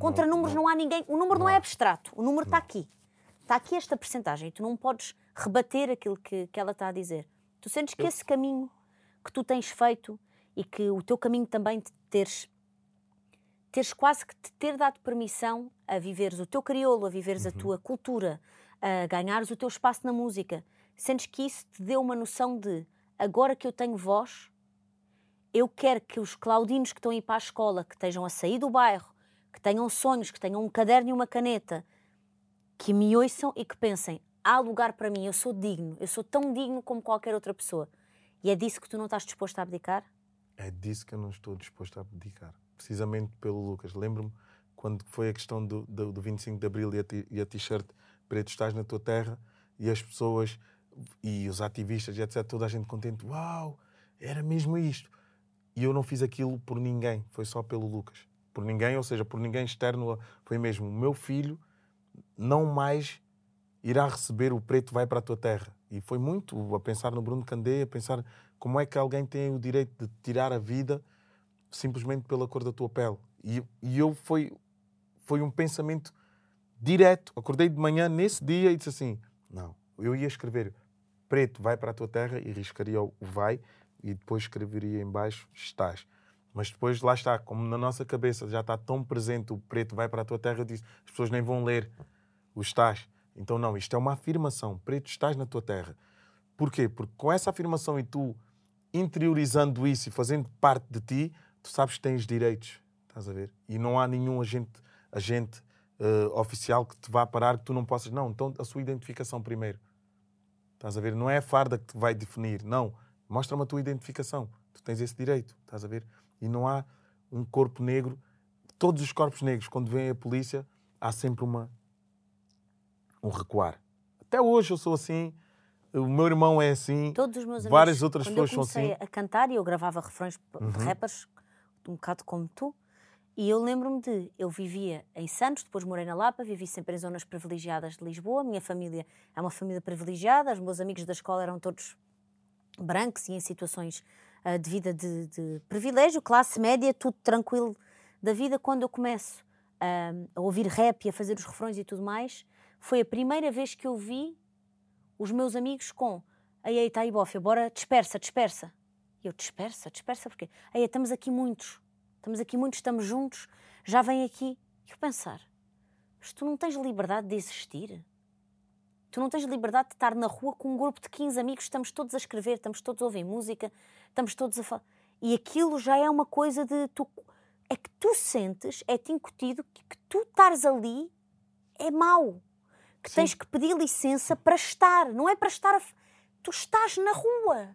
contra números não, há ninguém, o número não, é abstrato, o número está aqui. Está aqui esta percentagem tu não podes rebater aquilo que, que ela está a dizer. Tu sentes que esse caminho que tu tens feito e que o teu caminho também de teres, teres quase que te ter dado permissão a viveres o teu crioulo, a viveres a tua cultura, a ganhares o teu espaço na música, sentes que isso te deu uma noção de agora que eu tenho voz, eu quero que os claudinos que estão a ir para a escola, que estejam a sair do bairro, que tenham sonhos, que tenham um caderno e uma caneta, que me ouçam e que pensem: há lugar para mim, eu sou digno, eu sou tão digno como qualquer outra pessoa. E é disso que tu não estás disposto a abdicar? É disso que eu não estou disposto a abdicar. Precisamente pelo Lucas. Lembro-me quando foi a questão do, do, do 25 de Abril e a t-shirt Preto Estás na Tua Terra e as pessoas e os ativistas e etc. Toda a gente contente. Uau, era mesmo isto. E eu não fiz aquilo por ninguém. Foi só pelo Lucas. Por ninguém, ou seja, por ninguém externo. Foi mesmo o meu filho não mais irá receber o preto vai para a tua terra. E foi muito a pensar no Bruno Candé, a pensar como é que alguém tem o direito de tirar a vida simplesmente pela cor da tua pele. E, e eu foi, foi um pensamento direto. Acordei de manhã nesse dia e disse assim: não, eu ia escrever preto vai para a tua terra e riscaria o vai e depois escreveria em baixo estás. Mas depois lá está, como na nossa cabeça já está tão presente o preto vai para a tua terra, eu disse, as pessoas nem vão ler estás. Então não, isto é uma afirmação, preto estás na tua terra. Porquê? Porque com essa afirmação e tu interiorizando isso e fazendo parte de ti, tu sabes que tens direitos, estás a ver? E não há nenhum agente, agente eh, oficial que te vá parar que tu não possas. Não, então a sua identificação primeiro. Estás a ver? Não é a farda que te vai definir, não. Mostra-me a tua identificação. Tu tens esse direito, estás a ver? E não há um corpo negro. Todos os corpos negros, quando vem a polícia, há sempre uma um recuar. Até hoje eu sou assim, o meu irmão é assim, Todos os meus amigos. várias outras quando pessoas eu são comecei assim. a cantar e eu gravava refrões p- de Uhum. rappers, um bocado como tu, e eu lembro-me de. Eu vivia em Santos, depois morei na Lapa, vivi sempre em zonas privilegiadas de Lisboa. Minha família é uma família privilegiada, os meus amigos da escola eram todos brancos e em situações ah, de vida de, de privilégio, classe média, tudo tranquilo da vida. Quando eu começo ah, a ouvir rap e a fazer os refrões e tudo mais, foi a primeira vez que eu vi os meus amigos com Ei, ei, tá aí, bora, dispersa, dispersa. E eu, dispersa, dispersa porquê? Ei, estamos aqui muitos, estamos aqui muitos, estamos juntos, já vem aqui. E eu pensar, mas tu não tens liberdade de existir? Tu não tens liberdade de estar na rua com um grupo de 15 amigos, estamos todos a escrever, estamos todos a ouvir música, estamos todos a falar. E aquilo já é uma coisa de. Tu, é que tu sentes, é-te incutido que, que tu estares ali é mau. Que Sim. tens que pedir licença para estar, não é para estar a. Tu estás na rua,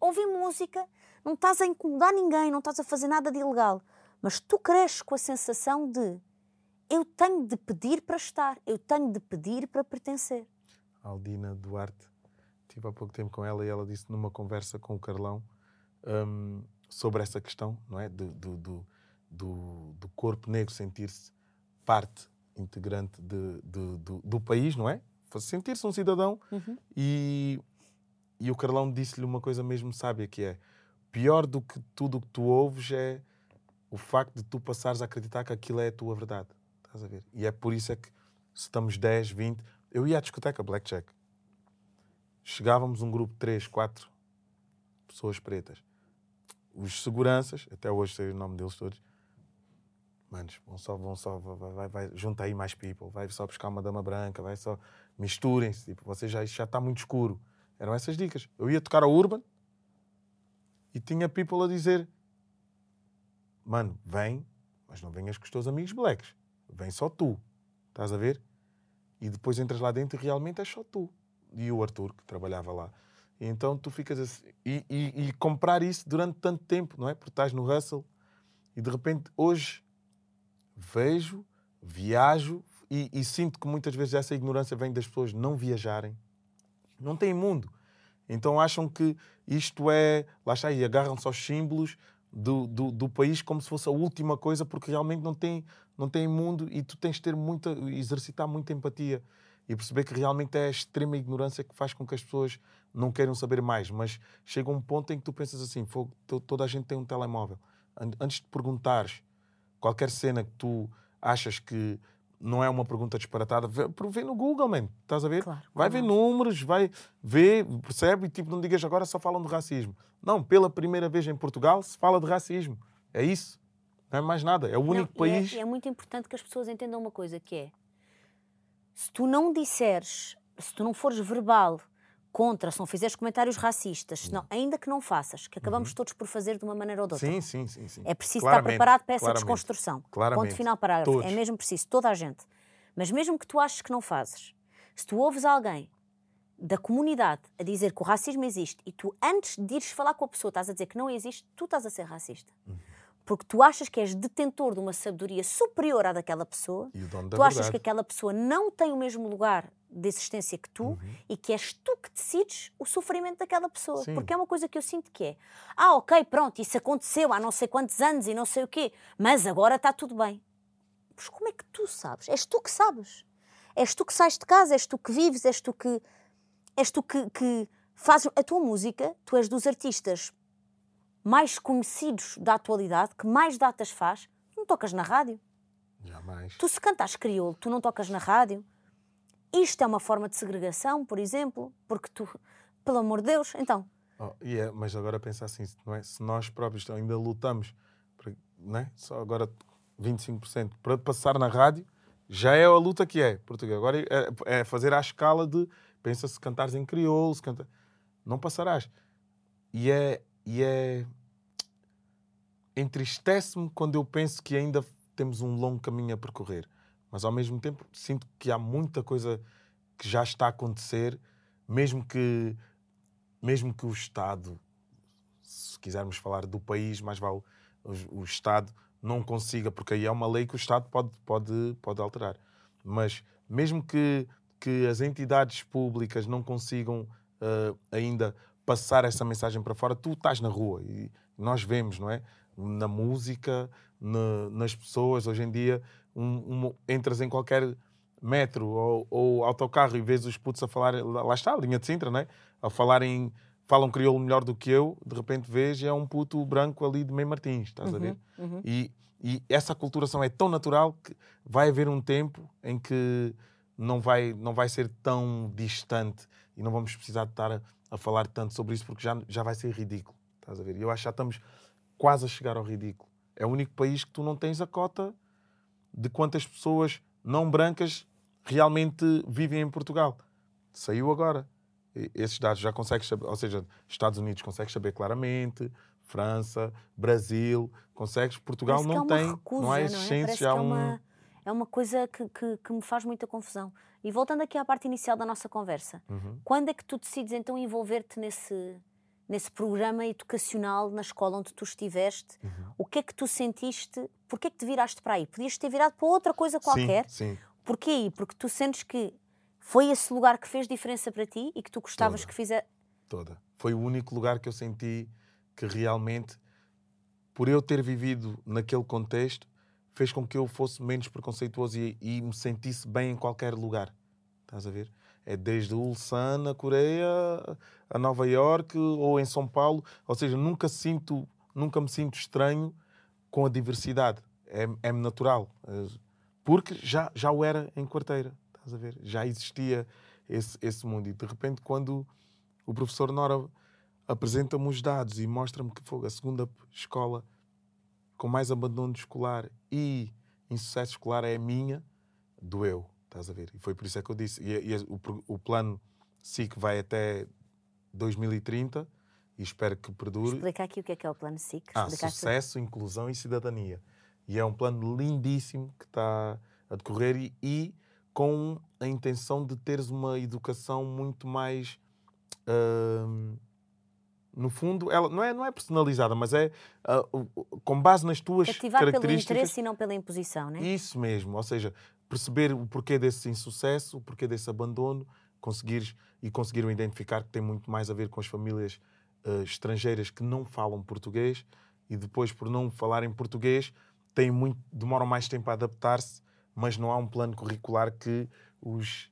a ouvir música, não estás a incomodar ninguém, não estás a fazer nada de ilegal. Mas tu cresces com a sensação de eu tenho de pedir para estar, eu tenho de pedir para pertencer. Aldina Duarte. Estive há pouco tempo com ela e ela disse numa conversa com o Carlão hum, sobre essa questão, não é? Do, do, do- do corpo negro sentir-se parte integrante de- de- do, do país, não é? Sentir-se um cidadão. E, e o Carlão disse-lhe uma coisa mesmo sábia, que é pior do que tudo o que tu ouves é o facto de tu passares a acreditar que aquilo é a tua verdade. Estás a ver? E é por isso é que se estamos 10, 20... Eu ia à discoteca Blackjack. Chegávamos um grupo de 3, 4 pessoas pretas. Os seguranças, até hoje sei o nome deles todos, manos, vão só, vão só, vai, vai, vai, junta aí mais people, vai só buscar uma dama branca, vai só, misturem-se, tipo, vocês já, está muito escuro. Eram essas dicas. Eu ia tocar a Urban e tinha people a dizer, mano, vem, mas não venhas com os teus amigos blacks, vem só tu, estás a ver? E depois entras lá dentro e realmente é só tu. E o Arthur, que trabalhava lá. E então tu ficas assim, e, e, e comprar isso durante tanto tempo, não é? Porque estás no hustle e de repente hoje vejo, viajo e, e, sinto que muitas vezes essa ignorância vem das pessoas não viajarem. Não têm mundo. Então acham que isto é. Lá está aí, agarram-se aos símbolos do, do, do, país como se fosse a última coisa, porque realmente não tem, não tem mundo e tu tens de ter muita, exercitar muita empatia e perceber que realmente é a extrema ignorância que faz com que as pessoas não queiram saber mais. Mas chega um ponto em que tu pensas assim: toda a gente tem um telemóvel. Antes de perguntares qualquer cena que tu achas que não é uma pergunta disparatada, vê, vê no Google, man. Estás a ver? Claro, vai ver números, vai ver, percebe? E tipo, não digas agora só falam de racismo. Não, pela primeira vez em Portugal se fala de racismo. É isso. Não é mais nada. É o único não, país. É, é muito importante que as pessoas entendam uma coisa que é se tu não disseres, se tu não fores verbal contra, se não fizeres comentários racistas, senão, ainda que não faças, que acabamos uhum. todos por fazer de uma maneira ou de outra. Sim, sim, sim. sim. É preciso claramente, estar preparado para essa claramente, desconstrução. Claramente. Ponto final parágrafo. Todos. É mesmo preciso, toda a gente. Mas mesmo que tu aches que não fazes, se tu ouves alguém da comunidade a dizer que o racismo existe e tu, antes de ires falar com a pessoa, estás a dizer que não existe, tu estás a ser racista. Uhum. Porque tu achas que és detentor de uma sabedoria superior à daquela pessoa, e da tu achas verdade. que aquela pessoa não tem o mesmo lugar de existência que tu Uhum. e que és tu que decides o sofrimento daquela pessoa. Sim. Porque é uma coisa que eu sinto que é: ah, ok, pronto, isso aconteceu há não sei quantos anos e não sei o quê, mas agora está tudo bem. Mas como é que tu sabes? És tu que sabes. És tu que sais de casa, és tu que vives, és tu que. És tu que, que fazes. A tua música, tu és dos artistas mais conhecidos da atualidade, que mais datas faz, não tocas na rádio. Jamais. Tu se cantas crioulo, tu não tocas na rádio. Isto é uma forma de segregação, por exemplo, porque tu, pelo amor de Deus, então. Oh, yeah, mas agora pensa assim, é? se nós próprios ainda lutamos, não é? só agora 25% para passar na rádio, já é a luta que é português. Agora é, é fazer à escala de, pensa se cantares em crioulo, se canta... não passarás. E é, e é entristece-me quando eu penso que ainda temos um longo caminho a percorrer, mas ao mesmo tempo sinto que há muita coisa que já está a acontecer, mesmo que mesmo que o Estado, se quisermos falar do país, mais vale o, o Estado não consiga, porque aí é uma lei que o Estado pode pode pode alterar, mas mesmo que que as entidades públicas não consigam uh, ainda passar essa mensagem para fora, tu estás na rua e nós vemos, não é? Na música, na, nas pessoas. Hoje em dia, um, um, entras em qualquer metro ou, ou, autocarro e vês os putos a falar, lá está, a linha de Sintra, não é? A falarem, falam crioulo melhor do que eu, de repente vês é um puto branco ali de Meio Martins, estás uhum, a ver? Uhum. E, e essa aculturação é tão natural que vai haver um tempo em que não vai, não vai ser tão distante e não vamos precisar de estar a, falar tanto sobre isso porque já, já vai ser ridículo. Estás a ver? E eu acho que já estamos quase a chegar ao ridículo. É o único país que tu não tens a cota de quantas pessoas não brancas realmente vivem em Portugal. Saiu agora. E esses dados já consegues saber, ou seja, Estados Unidos consegues saber claramente, França, Brasil, consegues, Portugal Parece não é tem, recusa, não há é? há é um... uma, é uma coisa que, que, que me faz muita confusão. E voltando aqui à parte inicial da nossa conversa, Uhum. quando é que tu decides então envolver-te nesse, nesse programa educacional na escola onde tu estiveste? Uhum. O que é que tu sentiste? Porquê é que te viraste para aí? Podias ter virado para outra coisa qualquer. Sim, sim. Porquê aí? Porque tu sentes que foi esse lugar que fez diferença para ti e que tu gostavas Toda. que fizesse. toda. Foi o único lugar que eu senti que realmente, por eu ter vivido naquele contexto, fez com que eu fosse menos preconceituoso e, e me sentisse bem em qualquer lugar. Estás a ver? É desde Ulsan, na Coreia, a Nova York ou em São Paulo. Ou seja, nunca sinto, nunca me sinto estranho com a diversidade. É, é-me natural. Eh, Porque já, já o era em quarteira. Estás a ver? Já existia esse, esse mundo. E de repente, quando o professor Nora apresenta-me os dados e mostra-me que foi a segunda escola com mais abandono escolar e insucesso escolar é a minha, doeu, estás a ver? E foi por isso é que eu disse. E, e o, o plano SIC vai até 2030 e espero que perdure. Explica aqui o que é que é o plano SIC. Ah, sucesso, inclusão e cidadania. E é um plano lindíssimo que está a decorrer e, e, com a intenção de teres uma educação muito mais. Uh, no fundo, ela não é, não é personalizada, mas é uh, com base nas tuas Cativar características. pelo interesse e não pela imposição, não é? Isso mesmo, ou seja, perceber o porquê desse insucesso, o porquê desse abandono, conseguires e conseguiram identificar que tem muito mais a ver com as famílias uh, estrangeiras que não falam português e depois por não falarem português têm muito, demoram mais tempo a adaptar-se, mas não há um plano curricular que os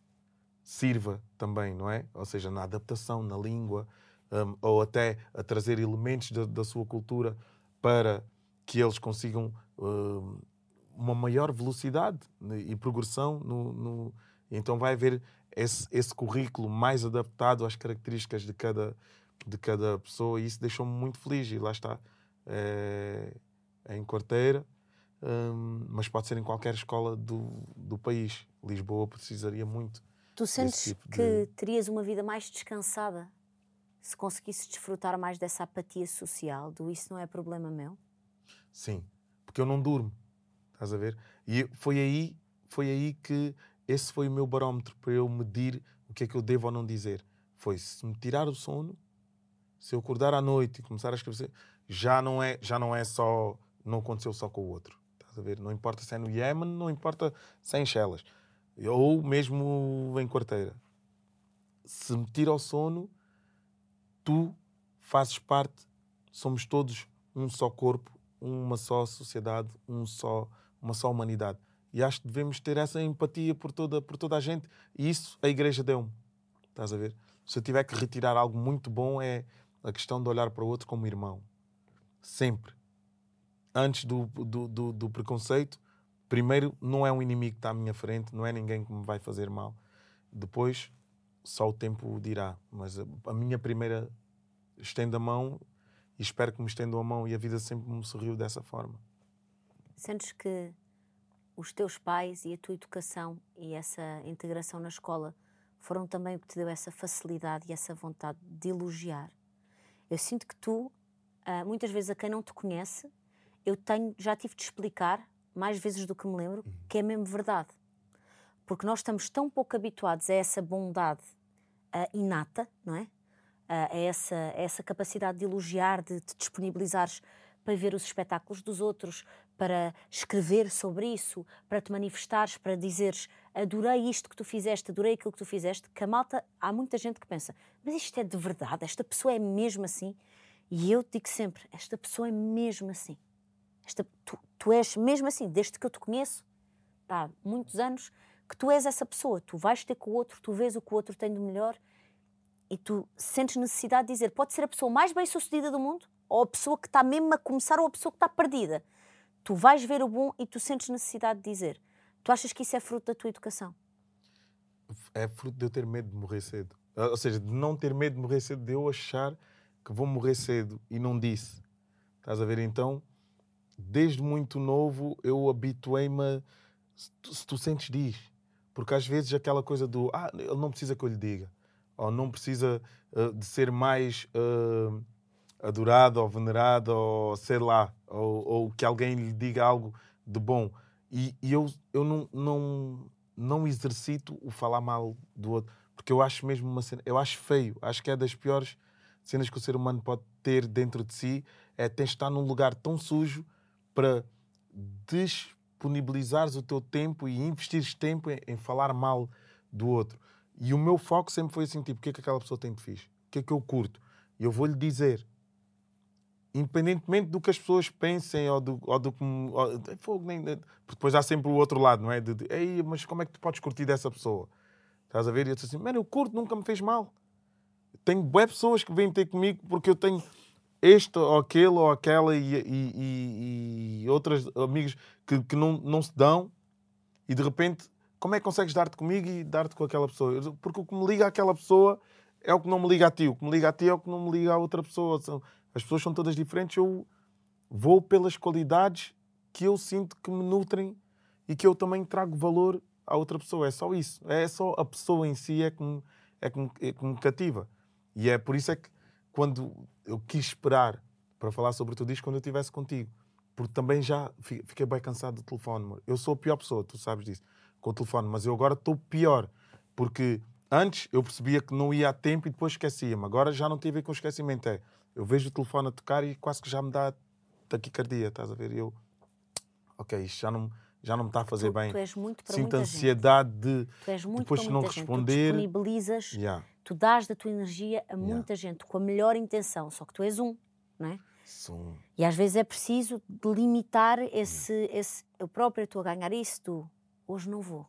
sirva também, não é? Ou seja, na adaptação, na língua, um, ou até a trazer elementos da, da, sua cultura para que eles consigam um, uma maior velocidade e progressão no, no, então vai haver esse, esse currículo mais adaptado às características de cada, de cada pessoa e isso deixou-me muito feliz. E lá está, é, é em Corteira, um, mas pode ser em qualquer escola do, do país. Lisboa precisaria muito. Tu sentes tipo que de... terias uma vida mais descansada se conseguisses desfrutar mais dessa apatia social, do isso não é problema meu? Sim, porque eu não durmo, estás a ver? E foi aí, foi aí que esse foi o meu barómetro para eu medir o que é que eu devo ou não dizer. Foi se me tirar o sono, se eu acordar à noite e começar a escrever, já não é, já não é só, não aconteceu só com o outro. Estás a ver? Não importa se é no Iémen, não importa se é em Chelas. Ou mesmo em quarteira. Se me tira o sono, tu fazes parte, somos todos um só corpo, uma só sociedade, um só, uma só humanidade. E acho que devemos ter essa empatia por toda, por toda a gente. E isso a Igreja deu-me. Estás a ver? Se eu tiver que retirar algo muito bom, é a questão de olhar para o outro como irmão. Sempre. Antes do, do, do, do preconceito, primeiro, não é um inimigo que está à minha frente, não é ninguém que me vai fazer mal. Depois, só o tempo dirá. Mas a, a minha primeira estendo a mão e espero que me estendam a mão e a vida sempre me sorriu dessa forma. Sentes que os teus pais e a tua educação e essa integração na escola foram também o que te deu essa facilidade e essa vontade de elogiar. Eu sinto que tu, ah, muitas vezes a quem não te conhece, eu tenho, já tive de explicar, mais vezes do que me lembro, uhum. que é mesmo verdade. Porque nós estamos tão pouco habituados a essa bondade uh, inata, não é? Uh, a, essa, essa capacidade de elogiar, de te disponibilizares para ver os espetáculos dos outros, para escrever sobre isso, para te manifestares, para dizeres adorei isto que tu fizeste, adorei aquilo que tu fizeste, que a malta, há muita gente que pensa, mas isto é de verdade, esta pessoa é mesmo assim. E eu digo sempre, esta pessoa é mesmo assim. Esta, tu, tu és mesmo assim, desde que eu te conheço, há muitos anos, que tu és essa pessoa. Tu vais ter com o outro, tu vês o que o outro tem de melhor e tu sentes necessidade de dizer, pode ser a pessoa mais bem sucedida do mundo, ou a pessoa que está mesmo a começar, ou a pessoa que está perdida. Tu vais ver o bom e tu sentes necessidade de dizer. Tu achas que isso é fruto da tua educação? É fruto de eu ter medo de morrer cedo. Ou seja, de não ter medo de morrer cedo, de eu achar que vou morrer cedo e não disse. Estás a ver? Então, desde muito novo, eu habituei-me. Se, se tu sentes, diz. Porque às vezes aquela coisa do. Ah, ele não precisa que eu lhe diga. Ou não precisa uh, de ser mais. Uh, adorado ou venerado ou sei lá, ou, ou, que alguém lhe diga algo de bom. E, e, eu, eu não, não, não exercito o falar mal do outro, porque eu acho mesmo uma cena, eu acho feio, acho que é das piores cenas que o ser humano pode ter dentro de si, é ter estar num lugar tão sujo para disponibilizares o teu tempo e investires tempo em, em falar mal do outro. E o meu foco sempre foi assim, tipo, o que é que aquela pessoa tem de fixe? O que é que eu curto? E eu vou-lhe dizer, independentemente do que as pessoas pensem ou do, ou do ou, nem, depois há sempre o outro lado, não é? De, de Ei, mas como é que tu podes curtir dessa pessoa? Estás a ver? E eu disse assim, mano, eu curto, nunca me fez mal. Tenho boas pessoas que vêm ter comigo porque eu tenho este ou aquele ou aquela e, e, e, e outros amigos que, que não, não se dão e de repente, como é que consegues dar-te comigo e dar-te com aquela pessoa? Porque o que me liga àquela pessoa é o que não me liga a ti, o que me liga a ti é o que não me liga a outra pessoa. As pessoas são todas diferentes. Eu vou pelas qualidades que eu sinto que me nutrem e que eu também trago valor à outra pessoa. É só isso. É só a pessoa em si é que me, é que me, é que me cativa. E é por isso é que quando eu quis esperar para falar sobre tudo isto quando eu estivesse contigo. Porque também já fi- fiquei bem cansado do telefone. mano. Eu sou a pior pessoa, tu sabes disso, com o telefone, mas eu agora estou pior. Porque antes eu percebia que não ia a tempo e depois esquecia-me. Agora já não tem a ver com esquecimento. É, eu vejo o telefone a tocar e quase que já me dá taquicardia, estás a ver? E eu, ok, isto já não, já não me está a fazer tu, bem. tu és muito para Sinto muita gente. ansiedade de. Tu és muito depois não muita gente. responder- Tu disponibilizas, Yeah, tu dás da tua energia a muita gente com a melhor intenção, só que tu és um, não é? E às vezes é preciso delimitar esse, esse. Eu próprio estou a ganhar isso, tu. Hoje não vou.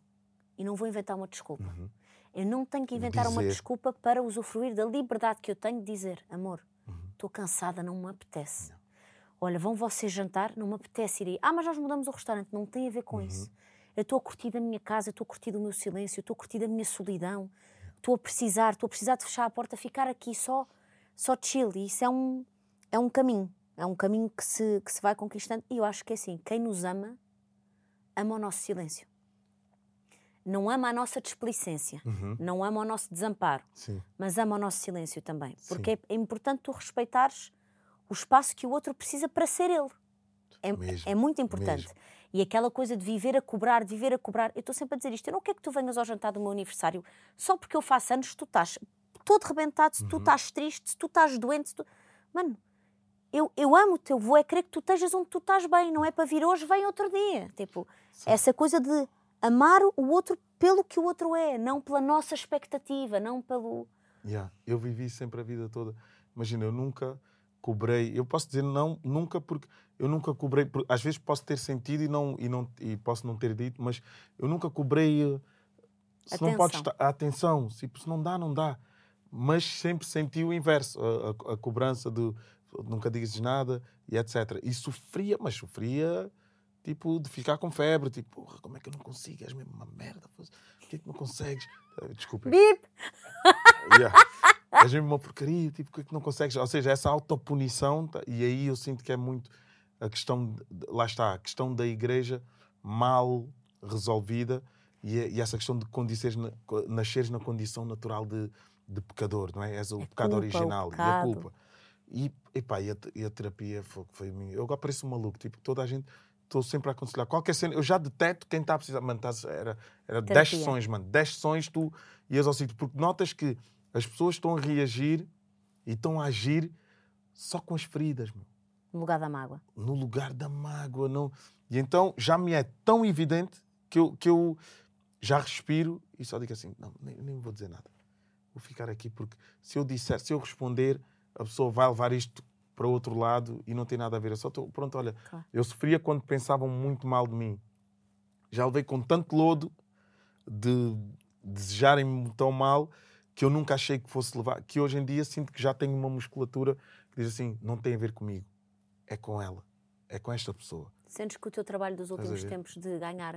E não vou inventar uma desculpa. Uhum. Eu não tenho que inventar uma Dizer. desculpa para usufruir da liberdade que eu tenho de dizer: amor, Uhum. estou cansada, não me apetece. Olha, vão vocês jantar, não me apetece ir aí. Ah, mas nós mudamos o restaurante, não tem a ver Uhum. com isso. Eu estou a curtir da minha casa, estou a curtir do meu silêncio, estou a curtir da minha solidão, estou a precisar, estou a precisar de fechar a porta, ficar aqui só, só chill. E isso é um, é um caminho, é um caminho que se, que se vai conquistando. E eu acho que é assim: quem nos ama, ama o nosso silêncio. Não ama a nossa desplicência, Uhum. não ama o nosso desamparo Sim. mas ama o nosso silêncio também. Porque é, é importante tu respeitares o espaço que o outro precisa para ser ele. É, Mesmo, é muito importante. mesmo. E aquela coisa de viver a cobrar, de viver a cobrar. Eu estou sempre a dizer isto. Eu não quero que tu venhas ao jantar do meu aniversário só porque eu faço anos, tu estás todo rebentado, se tu Uhum. estás triste, se tu estás doente. Se tu... Mano, eu, eu amo o teu voo, é querer que tu estejas onde tu estás bem. Não é para vir hoje, vem outro dia. Tipo, essa coisa de amar o outro pelo que o outro é, não pela nossa expectativa, não pelo. Yeah. Eu vivi sempre a vida toda. Imagina, eu nunca cobrei. Eu posso dizer não, nunca, porque eu nunca cobrei. Às vezes posso ter sentido e, não, e, não, e posso não ter dito, mas eu nunca cobrei. eh, Se não pode Atenção. estar. A atenção. Tipo, se não dá, não dá. Mas sempre senti o inverso. A, a- a cobrança do nunca digas nada e etc. E sofria, mas sofria. Tipo, de ficar com febre, tipo, "Porra, como é que eu não consigo? És mesmo uma merda. Por que é que não consegues? Desculpa. Bip! Yeah. És mesmo uma porcaria, tipo, porque é que não consegues? Ou seja, essa autopunição, tá? e aí eu sinto que é muito a questão, de- lá está, a questão da igreja mal resolvida e, é- e essa questão de na, nasceres na condição natural de, de pecador, não é? És o A pecado culpa, o original e a culpa. E, epá, e, a, e a terapia foi, foi minha. Eu agora pareço um maluco, tipo, toda a gente. Estou sempre a aconselhar. Qualquer cena, eu já deteto quem está a precisar. Mano, estás- era, era 10 Terapia. sessões, mano. 10 sessões tu ias ao sítio. Porque notas que as pessoas estão a reagir e estão a agir só com as feridas, meu. No lugar da mágoa. no lugar da mágoa. Não... E então já me é tão evidente que eu, que eu já respiro e só digo assim: não, nem, nem vou dizer nada. Vou ficar aqui porque se eu disser, se eu responder, a pessoa vai levar isto para outro lado e não tem nada a ver. Eu só estou, pronto, olha, Claro. eu sofria quando pensavam muito mal de mim. Já levei com tanto lodo de desejarem-me tão mal que eu nunca achei que fosse levar. Que hoje em dia sinto que já tenho uma musculatura que diz assim: não tem a ver comigo, é com ela, é com esta pessoa. Sentes que o teu trabalho dos últimos tempos de ganhar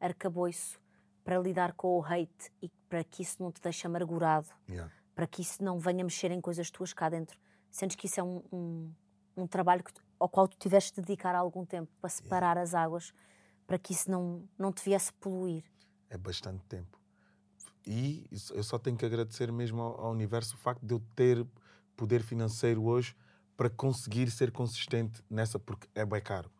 arcabouço para lidar com o hate e para que isso não te deixe amargurado, Yeah. para que isso não venha mexer em coisas tuas cá dentro, sentes que isso é um, um, um trabalho que ao qual tu tiveste de dedicar algum tempo para separar as águas, para que isso não, não te viesse poluir. É bastante tempo. E eu só tenho que agradecer mesmo ao, ao universo o facto de eu ter poder financeiro hoje para conseguir ser consistente nessa, porque é bem caro.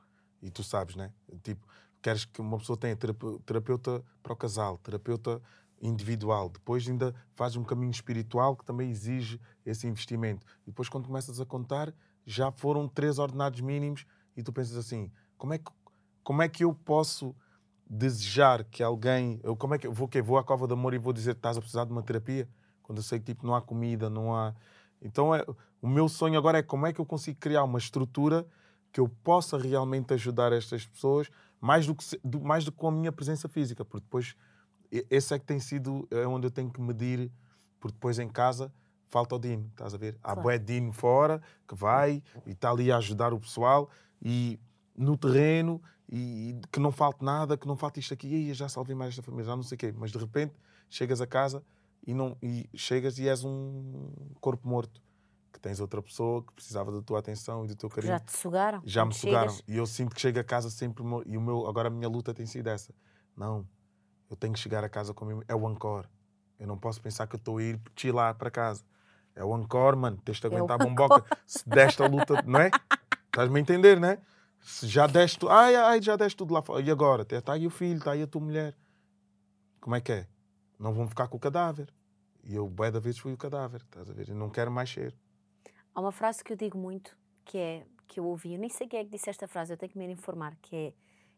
E tu sabes, né? Tipo, queres que uma pessoa tenha terapeu- terapeuta para o casal, terapeuta individual, depois ainda faz um caminho espiritual que também exige esse investimento. E depois, quando começas a contar, já foram três ordenados mínimos e tu pensas assim: como é que, como é que eu posso desejar que alguém. Eu, como é que vou, que vou à cova de amor e vou dizer que estás a precisar de uma terapia? Quando eu sei que tipo, não há comida, não há. Então é, o meu sonho agora é como é que eu consigo criar uma estrutura que eu possa realmente ajudar estas pessoas mais do que, mais do que com a minha presença física, porque depois esse é que tem sido é onde eu tenho que medir, porque depois em casa falta o Dino, estás a ver? Há Claro. bué Dino fora que vai e está ali a ajudar o pessoal e no terreno e, e que não falte nada, que não falte isto aqui, e já salvei mais esta família, já não sei o quê, mas de repente chegas a casa e, não, e chegas e és um corpo morto. que tens outra pessoa que precisava da tua atenção e do teu carinho. Já te sugaram? Já me Quando sugaram. chegas- E eu sinto que chego a casa sempre. E o meu, agora a minha luta tem sido essa. Não, eu tenho que chegar a casa comigo. É o encore. Eu não posso pensar que estou a ir chilar para casa. É o encore, mano. Tens de É aguentar a bomboca. Se deste a luta, não é? Estás-me a entender, não é? Se já deste. Ai, ai, já deste tudo lá fora. E agora? Está aí o filho, está aí a tua mulher. Como é que é? Não vão ficar com o cadáver. E eu, bué da vez, fui o cadáver. Estás a ver? Eu não quero mais ser. Há uma frase que eu digo muito, que é que eu ouvi, eu nem sei quem é que disse esta frase, eu tenho que me informar, que é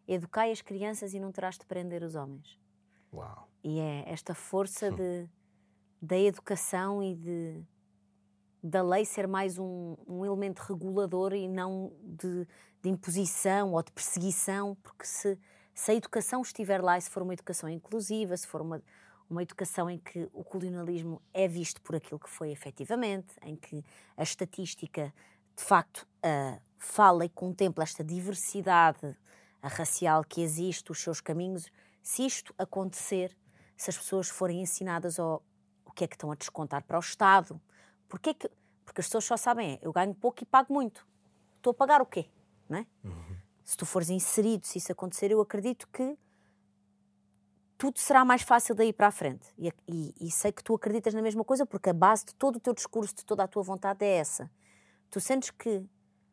educai as crianças e não terás de prender os homens. Uau. E é esta força de, da educação e de, da lei ser mais um, um elemento regulador e não de, de imposição ou de perseguição, porque se, se a educação estiver lá, e se for uma educação inclusiva, se for uma, uma educação em que o colonialismo é visto por aquilo que foi efetivamente, em que a estatística de facto ah, fala e contempla esta diversidade racial que existe, os seus caminhos, se isto acontecer, se as pessoas forem ensinadas ao, o que é que estão a descontar para o Estado, porque, é que, porque as pessoas só sabem, é, eu ganho pouco e pago muito. Estou a pagar o quê? Não é? Se tu fores inserido, se isso acontecer, eu acredito que tudo será mais fácil daí para a frente. E, e- e sei que tu acreditas na mesma coisa, porque a base de todo o teu discurso, de toda a tua vontade é essa. Tu sentes que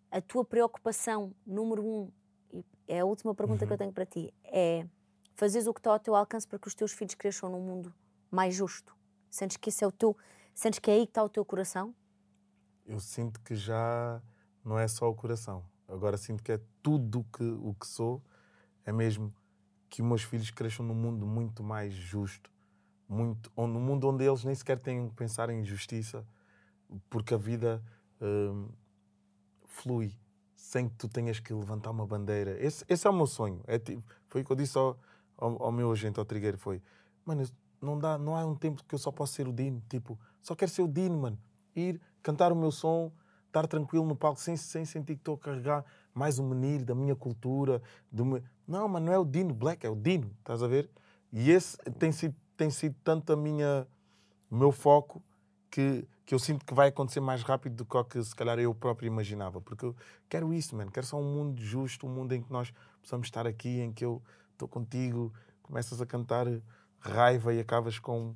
a tua preocupação número um, e é a última pergunta que eu tenho para ti, é fazeres o que está ao teu alcance para que os teus filhos cresçam num mundo mais justo. Sentes que é o teu, sentes que é aí que está o teu coração? eu sinto que já não é só o coração. Agora sinto que é tudo que, o que sou. É mesmo que meus filhos cresçam num mundo muito mais justo. Muito, onde, mundo onde eles nem sequer têm que pensar em justiça, porque a vida hum, flui sem que tu tenhas que levantar uma bandeira. Esse, esse é o meu sonho. É, tipo, foi o que eu disse ao, ao, ao meu agente, ao Trigueiro, foi... Mano, não, dá, não há um tempo que eu só posso ser o Dino. Tipo, só quero ser o Dino, mano. Ir, cantar o meu som, estar tranquilo no palco sem, sem sentir que estou a carregar mais um menino da minha cultura. Do meu... Não, mas não é o Dino Black, é o Dino, estás a ver? E esse tem sido, tem sido tanto a minha, o meu foco que, que eu sinto que vai acontecer mais rápido do que que se calhar eu próprio imaginava. Porque eu quero isso, mano. Quero só um mundo justo, um mundo em que nós possamos estar aqui, em que eu estou contigo, começas a cantar raiva e acabas com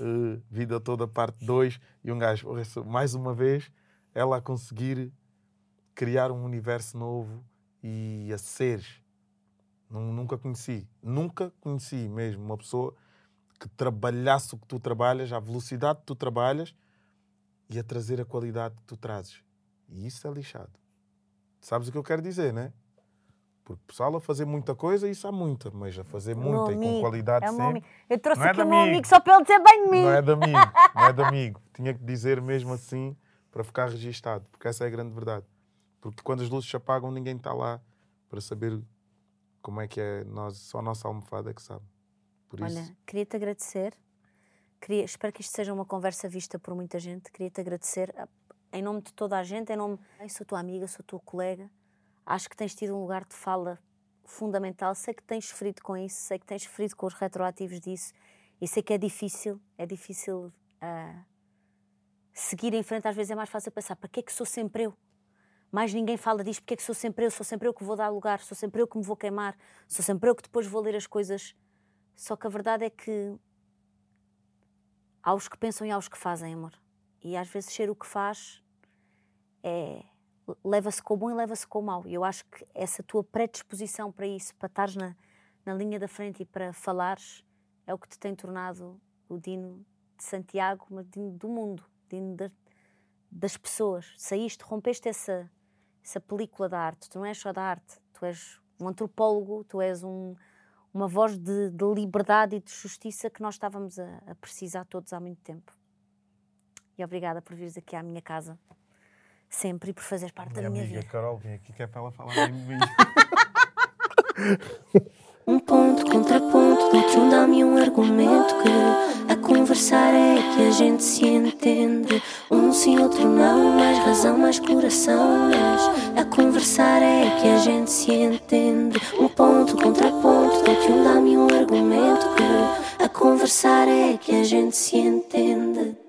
eh, vida toda, parte 2, e um gajo, mais uma vez, ela a conseguir criar um universo novo e a seres. Nun- Nunca conheci, nunca conheci mesmo uma pessoa que trabalhasse o que tu trabalhas, a velocidade que tu trabalhas e a trazer a qualidade que tu trazes. E isso é lixado. Sabes o que eu quero dizer, né? Porque pessoal a fazer muita coisa, isso há muita, mas a fazer meu muita e com qualidade é sempre. Eu trouxe Não é aqui de o meu amigo. só para ele dizer bem de mim. Não é de amigo, não é de amigo. Tinha que dizer mesmo assim para ficar registado, porque essa é a grande verdade. Porque quando as luzes se apagam, ninguém está lá para saber como é que é. Nós, só a nossa almofada é que sabe. Por isso, Olha, queria-te agradecer. Queria, espero que isto seja uma conversa vista por muita gente. Queria-te agradecer a- em nome de toda a gente, em nome. Eu sou tua amiga, sou tua colega. Acho que tens tido um lugar de fala fundamental. Sei que tens sofrido com isso, sei que tens sofrido com os retroativos disso e sei que é difícil. É difícil ah, seguir em frente. Às vezes é mais fácil pensar: para que é que sou sempre eu? Mais ninguém fala disto, porque é que sou sempre eu? Sou sempre eu que vou dar lugar, sou sempre eu que me vou queimar, sou sempre eu que depois vou ler as coisas. Só que a verdade é que há os que pensam e há os que fazem, amor. E às vezes ser o que faz é leva-se com o bom e leva-se com o mau. E eu acho que essa tua predisposição para isso, para estares na, na linha da frente e para falares, é o que te tem tornado o Dino de Santiago, mas Dino do mundo, Dino da- das pessoas. Saíste, rompeste essa, essa película da arte. Tu não és só da arte, tu és um antropólogo, tu és um, uma voz de, de liberdade e de justiça que nós estávamos a, a precisar todos há muito tempo. E obrigada por vires aqui à minha casa, sempre, e por fazer parte da minha vida. Carol, vem aqui que é para ela falar bem de mim. Um ponto, contraponto, dou-te um dá-me um argumento que a conversar é que a gente se entende. Um sim, outro não, mais razão, mais coração. Mas a conversar é que a gente se entende. Um ponto, contraponto, dou-te um dá-me um argumento que a conversar é que a gente se entende.